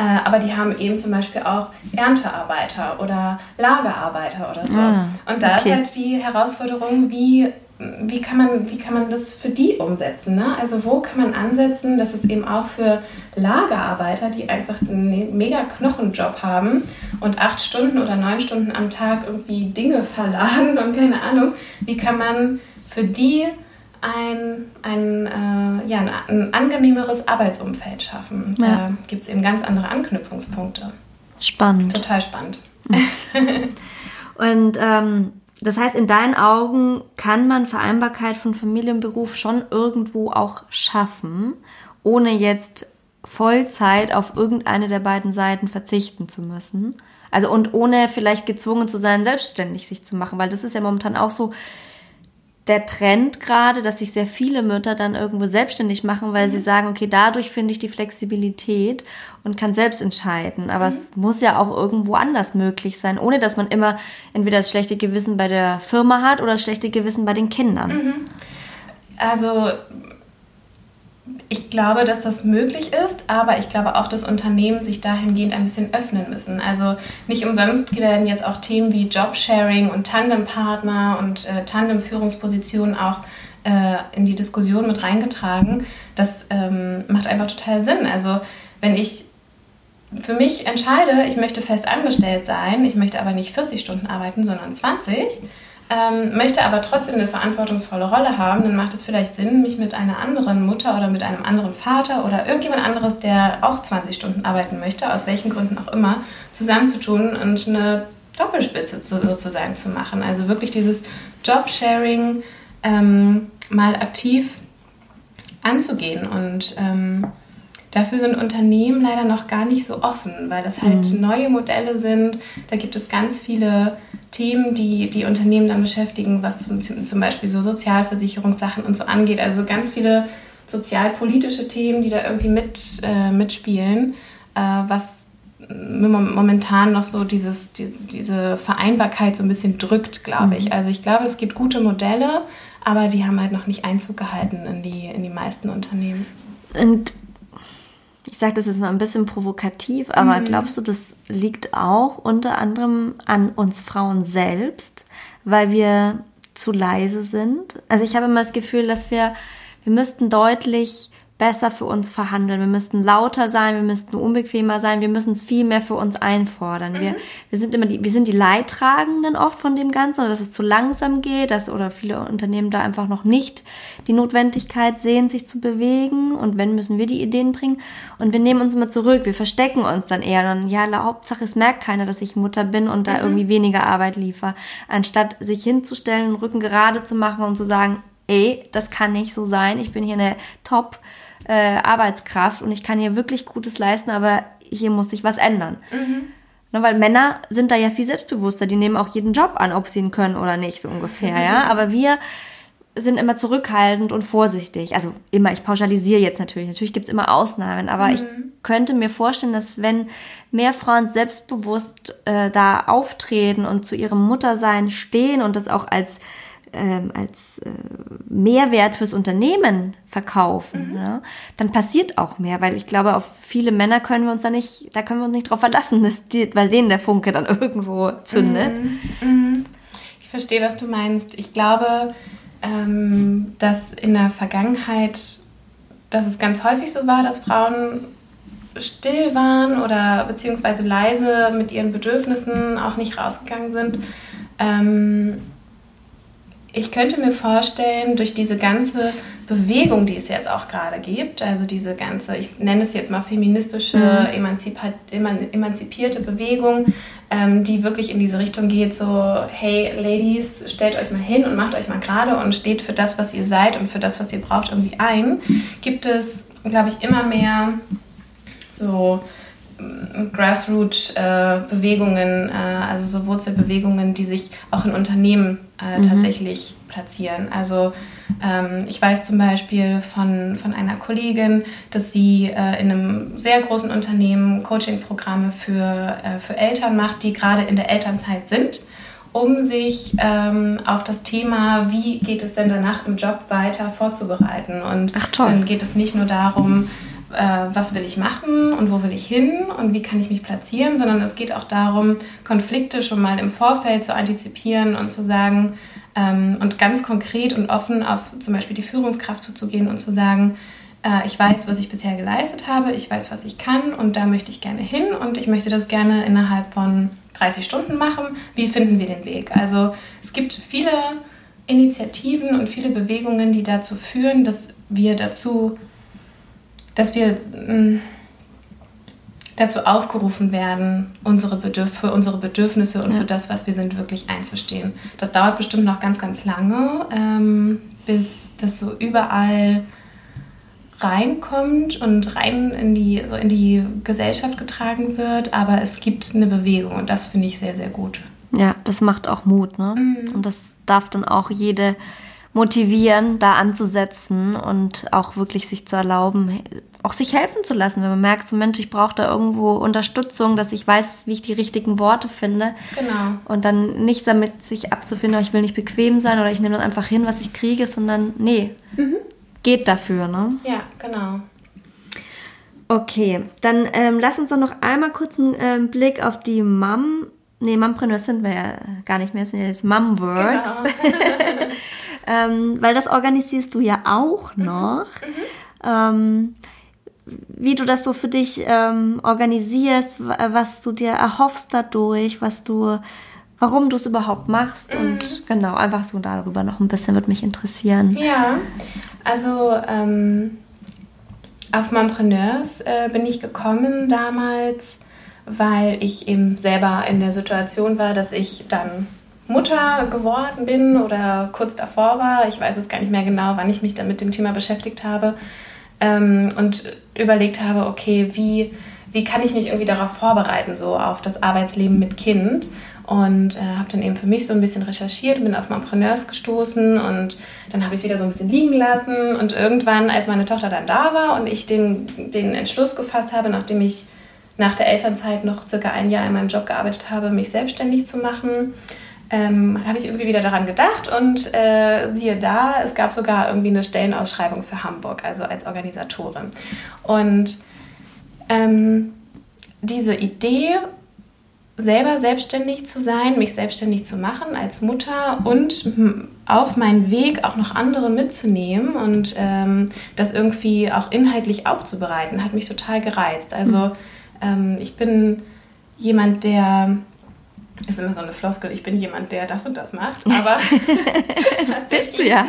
Äh, aber die haben eben zum Beispiel auch Erntearbeiter oder Lagerarbeiter oder so. Ah, und da okay. ist halt die Herausforderung, wie, wie, kann man, wie kann man das für die umsetzen? Ne? Also wo kann man ansetzen, dass es eben auch für Lagerarbeiter, die einfach einen mega Knochenjob haben und acht Stunden oder neun Stunden am Tag irgendwie Dinge *laughs* verladen und keine Ahnung, wie kann man für die ein, ein, äh, ja, ein, ein, angenehmeres Arbeitsumfeld schaffen. Ja. Da gibt es eben ganz andere Anknüpfungspunkte. Spannend. Total spannend. *laughs* Und ähm, das heißt, in deinen Augen kann man Vereinbarkeit von Familie und Beruf schon irgendwo auch schaffen, ohne jetzt Vollzeit auf irgendeine der beiden Seiten verzichten zu müssen. Also und ohne vielleicht gezwungen zu sein, selbstständig sich zu machen, weil das ist ja momentan auch so, der Trend gerade, dass sich sehr viele Mütter dann irgendwo selbstständig machen, weil mhm. sie sagen, okay, dadurch finde ich die Flexibilität und kann selbst entscheiden. Aber mhm. es muss ja auch irgendwo anders möglich sein, ohne dass man immer entweder das schlechte Gewissen bei der Firma hat oder das schlechte Gewissen bei den Kindern. Mhm. Also ich glaube, dass das möglich ist, aber ich glaube auch, dass Unternehmen sich dahingehend ein bisschen öffnen müssen. Also nicht umsonst werden jetzt auch Themen wie Jobsharing und Tandempartner und äh, Tandemführungspositionen auch äh, in die Diskussion mit reingetragen. Das ähm, macht einfach total Sinn. Also wenn ich für mich entscheide, ich möchte fest angestellt sein, ich möchte aber nicht 40 Stunden arbeiten, sondern 20, ähm, möchte aber trotzdem eine verantwortungsvolle Rolle haben, dann macht es vielleicht Sinn, mich mit einer anderen Mutter oder mit einem anderen Vater oder irgendjemand anderes, der auch 20 Stunden arbeiten möchte, aus welchen Gründen auch immer, zusammenzutun und eine Doppelspitze sozusagen zu machen. Also wirklich dieses Jobsharing ähm, mal aktiv anzugehen und ähm, Dafür sind Unternehmen leider noch gar nicht so offen, weil das halt mhm. neue Modelle sind. Da gibt es ganz viele Themen, die die Unternehmen dann beschäftigen, was zum, zum Beispiel so Sozialversicherungssachen und so angeht. Also ganz viele sozialpolitische Themen, die da irgendwie mit, äh, mitspielen, äh, was momentan noch so dieses, die, diese Vereinbarkeit so ein bisschen drückt, glaube ich. Mhm. Also ich glaube, es gibt gute Modelle, aber die haben halt noch nicht Einzug gehalten in die, in die meisten Unternehmen. Und sage das jetzt mal ein bisschen provokativ, aber mhm. glaubst du, das liegt auch unter anderem an uns Frauen selbst, weil wir zu leise sind? Also ich habe immer das Gefühl, dass wir, wir müssten deutlich besser für uns verhandeln. Wir müssten lauter sein, wir müssten unbequemer sein, wir müssen es viel mehr für uns einfordern. Mhm. Wir, wir sind immer die, wir sind die Leidtragenden oft von dem Ganzen, dass es zu langsam geht, dass oder viele Unternehmen da einfach noch nicht die Notwendigkeit sehen, sich zu bewegen. Und wenn müssen wir die Ideen bringen. Und wir nehmen uns immer zurück, wir verstecken uns dann eher. Und ja, Hauptsache es merkt keiner, dass ich Mutter bin und da mhm. irgendwie weniger Arbeit liefere. Anstatt sich hinzustellen, den Rücken gerade zu machen und zu sagen, ey, das kann nicht so sein. Ich bin hier eine Top äh, Arbeitskraft und ich kann hier wirklich Gutes leisten, aber hier muss sich was ändern. Mhm. Ne, weil Männer sind da ja viel selbstbewusster, die nehmen auch jeden Job an, ob sie ihn können oder nicht, so ungefähr, mhm. ja. *laughs* Aber wir sind immer zurückhaltend und vorsichtig. Also immer, ich pauschalisiere jetzt natürlich. Natürlich gibt es immer Ausnahmen, aber mhm. ich könnte mir vorstellen, dass wenn mehr Frauen selbstbewusst äh, da auftreten und zu ihrem Muttersein stehen und das auch als ähm, als äh, Mehrwert fürs Unternehmen verkaufen, mhm. ja, dann passiert auch mehr, weil ich glaube, auf viele Männer können wir uns da nicht, da können wir uns nicht drauf verlassen, dass die, weil denen der Funke dann *laughs* irgendwo zündet. Mhm. Mhm. Ich verstehe, was du meinst. Ich glaube, ähm, dass in der Vergangenheit, dass es ganz häufig so war, dass Frauen still waren oder beziehungsweise leise mit ihren Bedürfnissen auch nicht rausgegangen sind. Ähm, ich könnte mir vorstellen, durch diese ganze Bewegung, die es jetzt auch gerade gibt, also diese ganze, ich nenne es jetzt mal feministische, mhm. emanzipierte Bewegung, ähm, die wirklich in diese Richtung geht, so, hey Ladies, stellt euch mal hin und macht euch mal gerade und steht für das, was ihr seid und für das, was ihr braucht, irgendwie ein, gibt es, glaube ich, immer mehr so Grassroot-Bewegungen, äh, also so Wurzelbewegungen, die sich auch in Unternehmen äh, mhm. tatsächlich platzieren. Also ähm, ich weiß zum Beispiel von, von einer Kollegin, dass sie äh, in einem sehr großen Unternehmen Coaching-Programme für, für Eltern macht, die gerade in der Elternzeit sind um sich ähm, auf das Thema, wie geht es denn danach im Job weiter vorzubereiten. Und Ach, dann geht es nicht nur darum, was will ich machen und wo will ich hin und wie kann ich mich platzieren, sondern es geht auch darum, Konflikte schon mal im Vorfeld zu antizipieren und zu sagen ähm, und ganz konkret und offen auf zum Beispiel die Führungskraft zuzugehen und zu sagen, äh, ich weiß, was ich bisher geleistet habe, ich weiß, was ich kann und da möchte ich gerne hin und ich möchte das gerne innerhalb von 30 Stunden machen. Wie finden wir den Weg? Also es gibt viele Initiativen und viele Bewegungen, die dazu führen, dass wir dazu dass wir mm, dazu aufgerufen werden, unsere Bedürf für unsere Bedürfnisse und ja. für das, was wir sind, wirklich einzustehen. Das dauert bestimmt noch ganz, ganz lange, ähm, bis das so überall reinkommt und rein in die, so in die Gesellschaft getragen wird. Aber es gibt eine Bewegung und das finde ich sehr, sehr gut. Ja, das macht auch Mut. Ne? Mhm. Und das darf dann auch jede motivieren, da anzusetzen und auch wirklich sich zu erlauben, auch sich helfen zu lassen, wenn man merkt, so Mensch, ich brauche da irgendwo Unterstützung, dass ich weiß, wie ich die richtigen Worte finde. Genau. Und dann nicht damit sich abzufinden, ich will nicht bequem sein oder ich nehme dann einfach hin, was ich kriege, sondern nee, mhm. geht dafür, ne? Ja, genau. Okay, dann ähm, lass uns doch noch einmal kurz einen ähm, Blick auf die Mom, nee, Mompreneurs sind wir ja gar nicht mehr, sind ja jetzt Momworks. Genau. *laughs* *laughs* ähm, weil das organisierst du ja auch mhm. noch. Mhm. Ähm, wie du das so für dich ähm, organisierst, was du dir erhoffst dadurch, was du, warum du es überhaupt machst mhm. und genau, einfach so darüber noch ein bisschen würde mich interessieren. Ja, also ähm, auf Mompreneurs äh, bin ich gekommen damals, weil ich eben selber in der Situation war, dass ich dann Mutter geworden bin oder kurz davor war. Ich weiß jetzt gar nicht mehr genau, wann ich mich dann mit dem Thema beschäftigt habe ähm, und überlegt habe, okay, wie, wie kann ich mich irgendwie darauf vorbereiten, so auf das Arbeitsleben mit Kind. Und äh, habe dann eben für mich so ein bisschen recherchiert, bin auf Mompreneurs gestoßen und dann habe ich es wieder so ein bisschen liegen lassen. Und irgendwann, als meine Tochter dann da war und ich den, den Entschluss gefasst habe, nachdem ich nach der Elternzeit noch circa ein Jahr in meinem Job gearbeitet habe, mich selbstständig zu machen, ähm, habe ich irgendwie wieder daran gedacht und äh, siehe da, es gab sogar irgendwie eine Stellenausschreibung für Hamburg, also als Organisatorin. Und ähm, diese Idee, selber selbstständig zu sein, mich selbstständig zu machen als Mutter und auf meinen Weg auch noch andere mitzunehmen und ähm, das irgendwie auch inhaltlich aufzubereiten, hat mich total gereizt. Also ähm, ich bin jemand, der ist immer so eine Floskel, ich bin jemand, der das und das macht, *laughs* aber bist du ja.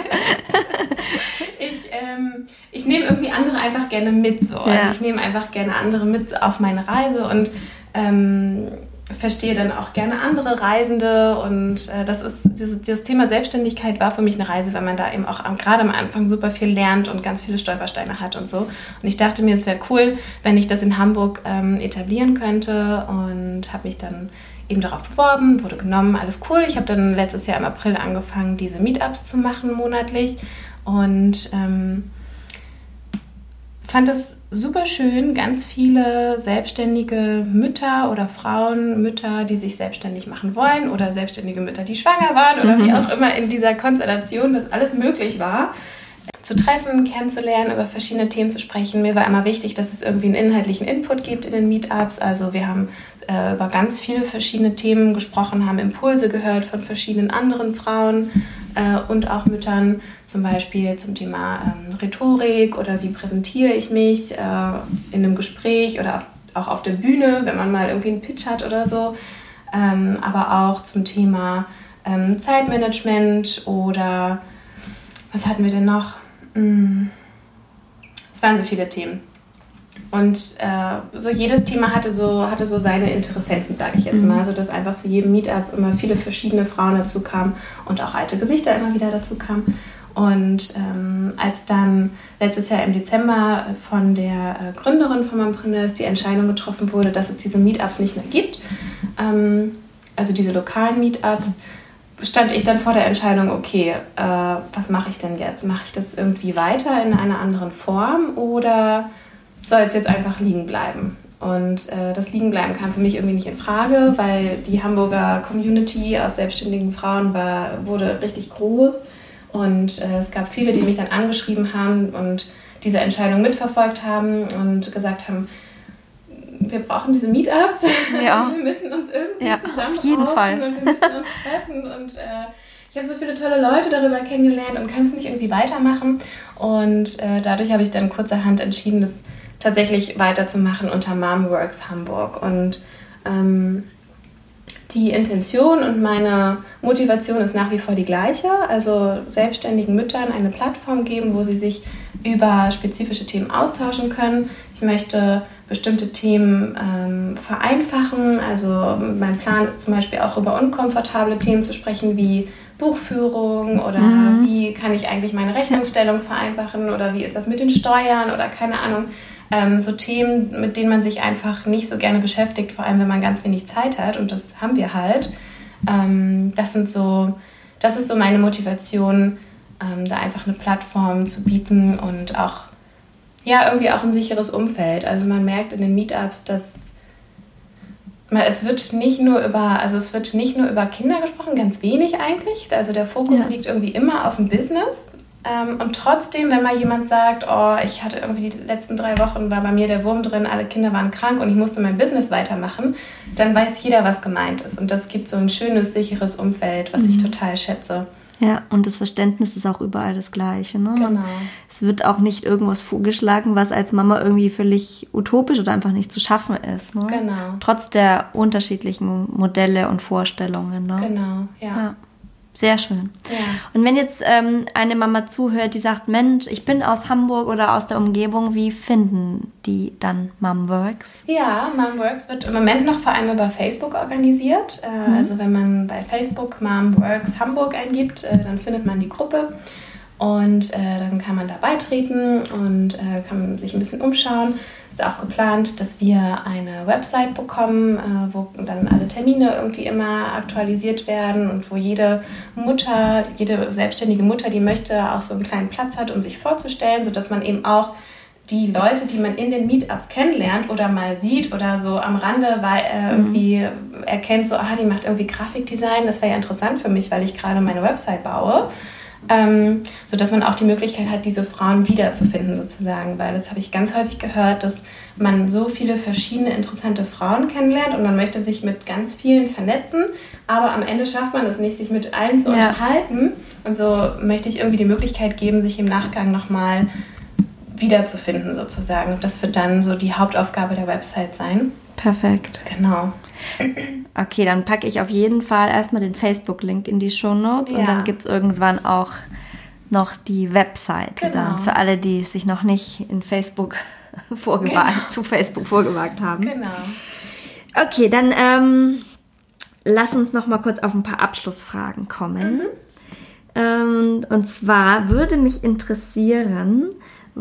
*laughs* ich, ähm, ich nehme irgendwie andere einfach gerne mit. So. Also ja. Also ich nehme einfach gerne andere mit auf meine Reise und ähm, verstehe dann auch gerne andere Reisende und äh, das ist dieses, dieses, Thema Selbstständigkeit war für mich eine Reise, weil man da eben auch am, gerade am Anfang super viel lernt und ganz viele Stolpersteine hat und so. Und ich dachte mir, es wäre cool, wenn ich das in Hamburg ähm, etablieren könnte und habe mich dann eben darauf beworben, wurde genommen, alles cool. Ich habe dann letztes Jahr im April angefangen, diese Meetups zu machen monatlich und ähm, fand es super schön, ganz viele selbstständige Mütter oder Frauen, Mütter, die sich selbstständig machen wollen oder selbstständige Mütter, die schwanger waren oder mhm. wie auch immer in dieser Konstellation, dass alles möglich war, zu treffen, kennenzulernen, über verschiedene Themen zu sprechen. Mir war immer wichtig, dass es irgendwie einen inhaltlichen Input gibt in den Meetups. Also wir haben äh, über ganz viele verschiedene Themen gesprochen, haben Impulse gehört von verschiedenen anderen Frauen äh, und auch Müttern, zum Beispiel zum Thema ähm, Rhetorik oder wie präsentiere ich mich äh, in einem Gespräch oder auch auf der Bühne, wenn man mal irgendwie einen Pitch hat oder so. Ähm, aber auch zum Thema ähm, Zeitmanagement oder was hatten wir denn noch? Hm, es waren so viele Themen. Und äh, so jedes Thema hatte so, hatte so seine Interessenten, sage ich jetzt mhm. mal, sodass einfach zu jedem Meetup immer viele verschiedene Frauen dazu kamen und auch alte Gesichter immer wieder dazu kamen. Und ähm, als dann letztes Jahr im Dezember von der äh, Gründerin von Mompreneurs die Entscheidung getroffen wurde, dass es diese Meetups nicht mehr gibt, ähm, also diese lokalen Meetups, stand ich dann vor der Entscheidung, okay, äh, was mache ich denn jetzt? Mache ich das irgendwie weiter in einer anderen Form oder soll es jetzt einfach liegen bleiben. Und äh, das Liegenbleiben kam für mich irgendwie nicht in Frage, weil die Hamburger Community aus selbstständigen Frauen war, wurde richtig groß. Und äh, es gab viele, die mich dann angeschrieben haben und diese Entscheidung mitverfolgt haben und gesagt haben, wir brauchen diese Meetups. Ja. *laughs* wir müssen uns irgendwie ja, zusammen auf jeden Fall. und wir müssen uns *laughs* treffen. Und äh, ich habe so viele tolle Leute darüber kennengelernt und kann es nicht irgendwie weitermachen. Und äh, dadurch habe ich dann kurzerhand entschieden, dass tatsächlich weiterzumachen unter Momworks Hamburg. Und ähm, die Intention und meine Motivation ist nach wie vor die gleiche. Also selbstständigen Müttern eine Plattform geben, wo sie sich über spezifische Themen austauschen können. Ich möchte bestimmte Themen ähm, vereinfachen. Also mein Plan ist zum Beispiel auch über unkomfortable Themen zu sprechen, wie Buchführung oder mhm. wie kann ich eigentlich meine Rechnungsstellung vereinfachen oder wie ist das mit den Steuern oder keine Ahnung. Ähm, so Themen, mit denen man sich einfach nicht so gerne beschäftigt, vor allem wenn man ganz wenig Zeit hat und das haben wir halt. Ähm, das sind so, das ist so meine Motivation, ähm, da einfach eine Plattform zu bieten und auch ja irgendwie auch ein sicheres Umfeld. Also man merkt in den Meetups, dass es wird nicht nur über, also es wird nicht nur über Kinder gesprochen, ganz wenig eigentlich. Also der Fokus ja. liegt irgendwie immer auf dem Business ähm, und trotzdem, wenn mal jemand sagt, oh, ich hatte irgendwie die letzten drei Wochen, war bei mir der Wurm drin, alle Kinder waren krank und ich musste mein Business weitermachen, dann weiß jeder, was gemeint ist. Und das gibt so ein schönes, sicheres Umfeld, was mhm. ich total schätze. Ja, und das Verständnis ist auch überall das gleiche. Ne? Genau. Es wird auch nicht irgendwas vorgeschlagen, was als Mama irgendwie völlig utopisch oder einfach nicht zu schaffen ist. Ne? Genau. Trotz der unterschiedlichen Modelle und Vorstellungen. Ne? Genau, ja. ja. Sehr schön. Ja. Und wenn jetzt ähm, eine Mama zuhört, die sagt, Mensch, ich bin aus Hamburg oder aus der Umgebung, wie finden die dann Momworks? Ja, Momworks wird im Moment noch vor allem über Facebook organisiert. Äh, mhm. Also wenn man bei Facebook Momworks Hamburg eingibt, äh, dann findet man die Gruppe. Und äh, dann kann man da beitreten und äh, kann sich ein bisschen umschauen ist auch geplant, dass wir eine Website bekommen, äh, wo dann alle Termine irgendwie immer aktualisiert werden und wo jede Mutter, jede selbstständige Mutter, die möchte, auch so einen kleinen Platz hat, um sich vorzustellen, sodass man eben auch die Leute, die man in den Meetups kennenlernt oder mal sieht oder so am Rande weil, äh, irgendwie mhm. erkennt, so, ah, die macht irgendwie Grafikdesign, das wäre ja interessant für mich, weil ich gerade meine Website baue ähm, sodass man auch die Möglichkeit hat, diese Frauen wiederzufinden sozusagen, weil das habe ich ganz häufig gehört, dass man so viele verschiedene interessante Frauen kennenlernt und man möchte sich mit ganz vielen vernetzen, aber am Ende schafft man es nicht, sich mit allen zu ja. unterhalten und so möchte ich irgendwie die Möglichkeit geben, sich im Nachgang nochmal wiederzufinden sozusagen. Und das wird dann so die Hauptaufgabe der Website sein. Perfekt. Genau. Okay, dann packe ich auf jeden Fall erstmal den Facebook-Link in die Show Notes ja. und dann gibt es irgendwann auch noch die Webseite genau. dann für alle, die sich noch nicht in Facebook *laughs* vorgewagt, genau. zu Facebook vorgewagt haben. Genau. Okay, dann ähm, lass uns noch mal kurz auf ein paar Abschlussfragen kommen. Mhm. Ähm, und zwar würde mich interessieren,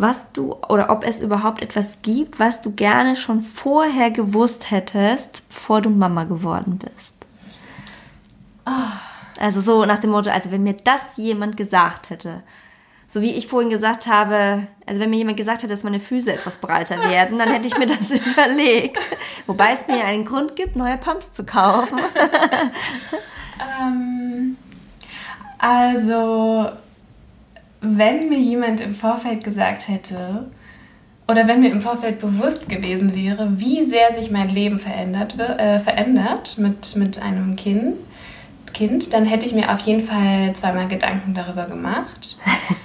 was du oder ob es überhaupt etwas gibt, was du gerne schon vorher gewusst hättest, bevor du Mama geworden bist. Oh. Also so nach dem Motto, also wenn mir das jemand gesagt hätte, so wie ich vorhin gesagt habe, also wenn mir jemand gesagt hätte, dass meine Füße etwas breiter werden, dann hätte ich mir das *laughs* überlegt. Wobei es mir einen Grund gibt, neue Pumps zu kaufen. *laughs* ähm, also, wenn mir jemand im Vorfeld gesagt hätte, oder wenn mir im Vorfeld bewusst gewesen wäre, wie sehr sich mein Leben verändert, äh, verändert mit, mit einem kind, kind, dann hätte ich mir auf jeden Fall zweimal Gedanken darüber gemacht.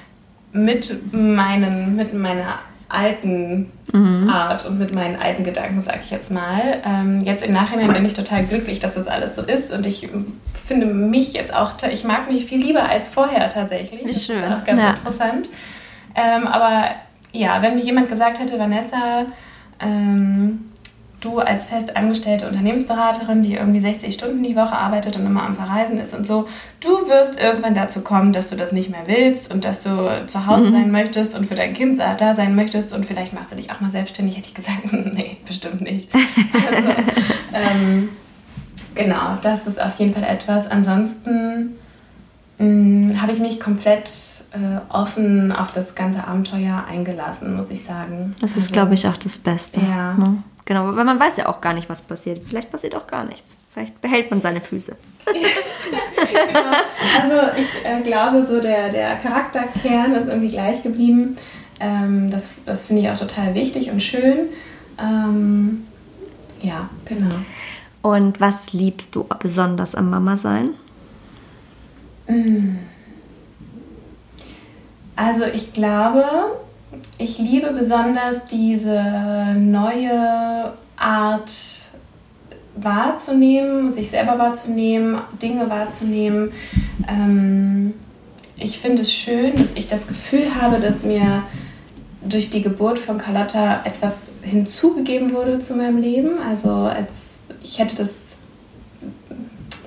*laughs* mit, meinen, mit meiner alten mhm. Art und mit meinen alten Gedanken, sage ich jetzt mal. Ähm, jetzt im Nachhinein bin ich total glücklich, dass das alles so ist und ich finde mich jetzt auch, ich mag mich viel lieber als vorher tatsächlich. Wie schön. Das ist auch ganz ja. interessant. Ähm, aber ja, wenn mir jemand gesagt hätte, Vanessa, ähm, du als fest angestellte Unternehmensberaterin, die irgendwie 60 Stunden die Woche arbeitet und immer am Verreisen ist und so, du wirst irgendwann dazu kommen, dass du das nicht mehr willst und dass du zu Hause mhm. sein möchtest und für dein Kind da sein möchtest und vielleicht machst du dich auch mal selbstständig, hätte ich gesagt, *laughs* nee, bestimmt nicht. Also, *laughs* ähm, genau, das ist auf jeden Fall etwas. Ansonsten mm, habe ich mich komplett äh, offen auf das ganze Abenteuer eingelassen, muss ich sagen. Das ist, also, glaube ich, auch das Beste. Ja. Ne? Genau, weil man weiß ja auch gar nicht, was passiert. Vielleicht passiert auch gar nichts. Vielleicht behält man seine Füße. *laughs* genau. Also ich äh, glaube, so der, der Charakterkern ist irgendwie gleich geblieben. Ähm, das das finde ich auch total wichtig und schön. Ähm, ja, genau. Und was liebst du besonders am Mama sein? Mm. Also ich glaube, ich liebe besonders diese neue Art wahrzunehmen, sich selber wahrzunehmen, Dinge wahrzunehmen. Ähm, ich finde es schön, dass ich das Gefühl habe, dass mir durch die Geburt von Carlotta etwas hinzugegeben wurde zu meinem Leben. Also als ich hätte das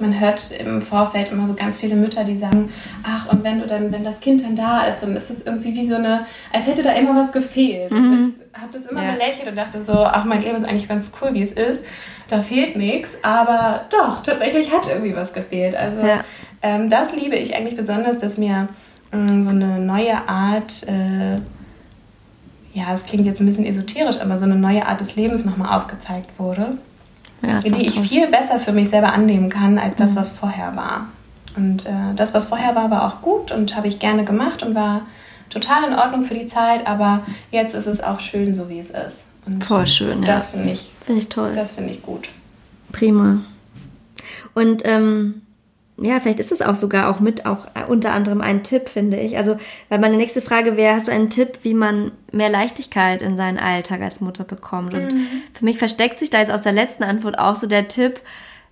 man hört im Vorfeld immer so ganz viele Mütter, die sagen, ach, und wenn du dann, wenn das Kind dann da ist, dann ist es irgendwie wie so eine, als hätte da immer was gefehlt. Mhm. ich habe das immer ja. belächelt und dachte so, ach, mein Leben ist eigentlich ganz cool, wie es ist. Da fehlt nichts, aber doch, tatsächlich hat irgendwie was gefehlt. Also ja. ähm, das liebe ich eigentlich besonders, dass mir mh, mm, so eine neue Art, äh, ja, es klingt jetzt ein bisschen esoterisch, aber so eine neue Art des Lebens nochmal aufgezeigt wurde ja, die ich viel besser für mich selber annehmen kann, als das, mhm. was vorher war. Und äh, das, was vorher war, war auch gut und habe ich gerne gemacht und war total in Ordnung für die Zeit, aber jetzt ist es auch schön, so wie es ist. Und Voll schön, das ja. finde ich, find ich toll. Das finde ich gut. Prima. Und ähm, ja, vielleicht ist es auch sogar auch mit auch äh, unter anderem ein Tipp, finde ich. Also, weil meine nächste Frage wäre, hast du einen Tipp, wie man mehr Leichtigkeit in seinen Alltag als Mutter bekommt? Und mhm. für mich versteckt sich da jetzt aus der letzten Antwort auch so der Tipp,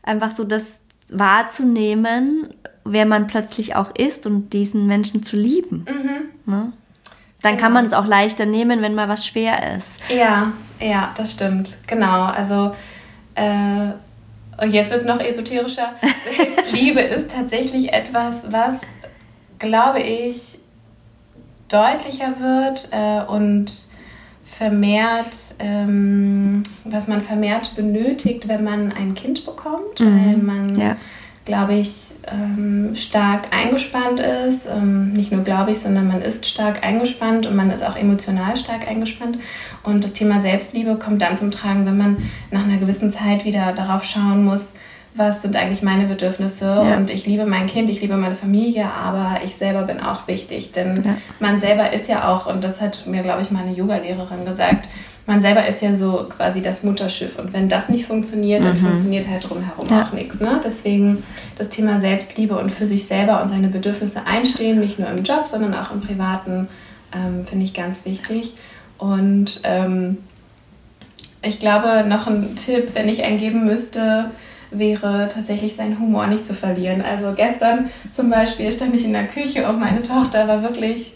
einfach so das wahrzunehmen, wer man plötzlich auch ist und diesen Menschen zu lieben. Mhm. Ne? Dann genau. kann man es auch leichter nehmen, wenn mal was schwer ist. Ja, ja, das stimmt. Genau. Also äh, und jetzt wird es noch esoterischer. Selbstliebe *laughs* ist tatsächlich etwas, was, glaube ich, deutlicher wird äh, und vermehrt, ähm, was man vermehrt benötigt, wenn man ein Kind bekommt, mhm. weil man ja glaube ich, ähm, stark eingespannt ist. Ähm, nicht nur glaube ich, sondern man ist stark eingespannt und man ist auch emotional stark eingespannt. Und das Thema Selbstliebe kommt dann zum Tragen, wenn man nach einer gewissen Zeit wieder darauf schauen muss, was sind eigentlich meine Bedürfnisse ja. und ich liebe mein Kind, ich liebe meine Familie, aber ich selber bin auch wichtig, denn ja. man selber ist ja auch, und das hat mir, glaube ich, meine Yoga-Lehrerin gesagt, man selber ist ja so quasi das Mutterschiff und wenn das nicht funktioniert, dann mhm. funktioniert halt drumherum ja. auch nichts. Ne? Deswegen das Thema Selbstliebe und für sich selber und seine Bedürfnisse einstehen, nicht nur im Job, sondern auch im Privaten, ähm, finde ich ganz wichtig. Und ähm, ich glaube, noch ein Tipp, wenn ich einen geben müsste, wäre tatsächlich seinen Humor nicht zu verlieren. Also gestern zum Beispiel stand ich in der Küche und meine Tochter war wirklich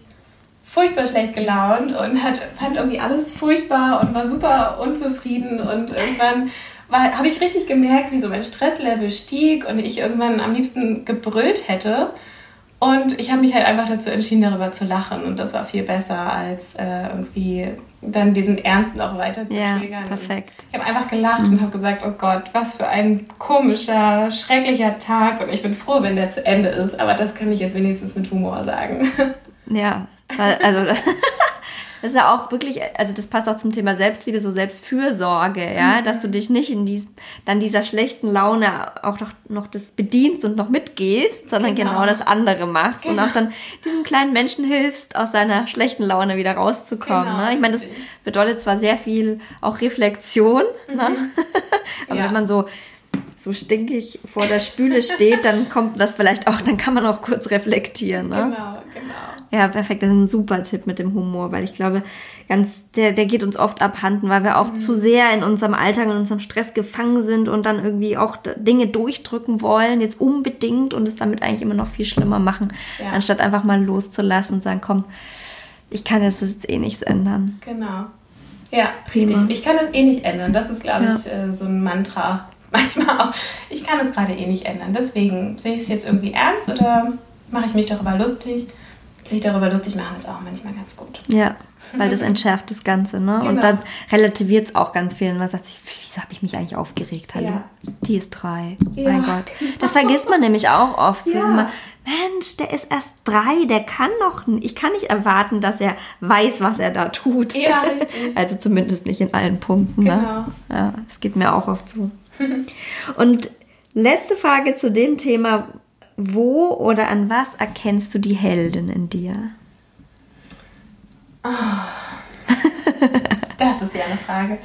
furchtbar schlecht gelaunt und hat, fand irgendwie alles furchtbar und war super unzufrieden und irgendwann habe ich richtig gemerkt, wie so mein Stresslevel stieg und ich irgendwann am liebsten gebrüllt hätte. Und ich habe mich halt einfach dazu entschieden, darüber zu lachen. Und das war viel besser, als äh, irgendwie dann diesen Ernst noch weiter zu ja, triggern. Perfekt. Und ich habe einfach gelacht mhm. und habe gesagt, oh Gott, was für ein komischer, schrecklicher Tag. Und ich bin froh, wenn der zu Ende ist. Aber das kann ich jetzt wenigstens mit Humor sagen. *laughs* Ja, Weil, also *laughs* das ist ja auch wirklich, also das passt auch zum Thema Selbstliebe, so Selbstfürsorge, ja, mhm. dass du dich nicht in dies, dann dieser schlechten Laune auch noch, noch das bedienst und noch mitgehst, sondern genau, genau das andere machst genau. und auch dann diesem kleinen Menschen hilfst, aus seiner schlechten Laune wieder rauszukommen. Genau, ne? Ich meine, das bedeutet zwar sehr viel auch Reflexion, ne? mhm. ne? *laughs* aber ja. wenn man so so stinkig vor der Spüle steht, dann kommt das vielleicht auch, dann kann man auch kurz reflektieren. Ne? Genau, genau. Ja, perfekt. Das ist ein super Tipp mit dem Humor, weil ich glaube, ganz, der, der geht uns oft abhanden, weil wir auch mhm. zu sehr in unserem Alltag, in unserem Stress gefangen sind und dann irgendwie auch Dinge durchdrücken wollen, jetzt unbedingt und es damit eigentlich immer noch viel schlimmer machen, ja. anstatt einfach mal loszulassen und sagen, komm, ich kann jetzt, jetzt eh nichts ändern. Genau. Ja, Prima. richtig. Ich kann es eh nicht ändern. Das ist, glaube ich, ja. Äh, so ein Mantra. *laughs* Manchmal auch. Ich kann es gerade eh nicht ändern. Deswegen sehe ich es jetzt irgendwie ernst oder mache ich mich darüber lustig? sich darüber lustig machen ist auch manchmal ganz gut. Ja, weil das entschärft das Ganze, ne? Genau. Und dann relativiert es auch ganz viel. Und man sagt sich, wieso habe ich mich eigentlich aufgeregt? Hallo, ja. die ist drei. Ja. Mein Gott. Das vergisst man nämlich auch oft. Ja. So immer, Mensch, der ist erst drei, der kann noch. Ich kann nicht erwarten, dass er weiß, was er da tut. Ja, richtig. *laughs* Also zumindest nicht in allen Punkten. Ne? Genau. Ne? Ja, es geht mir auch oft so. Und letzte Frage zu dem Thema, wo oder an was erkennst du die Heldin in dir? Oh, *laughs* das ist ja eine Frage.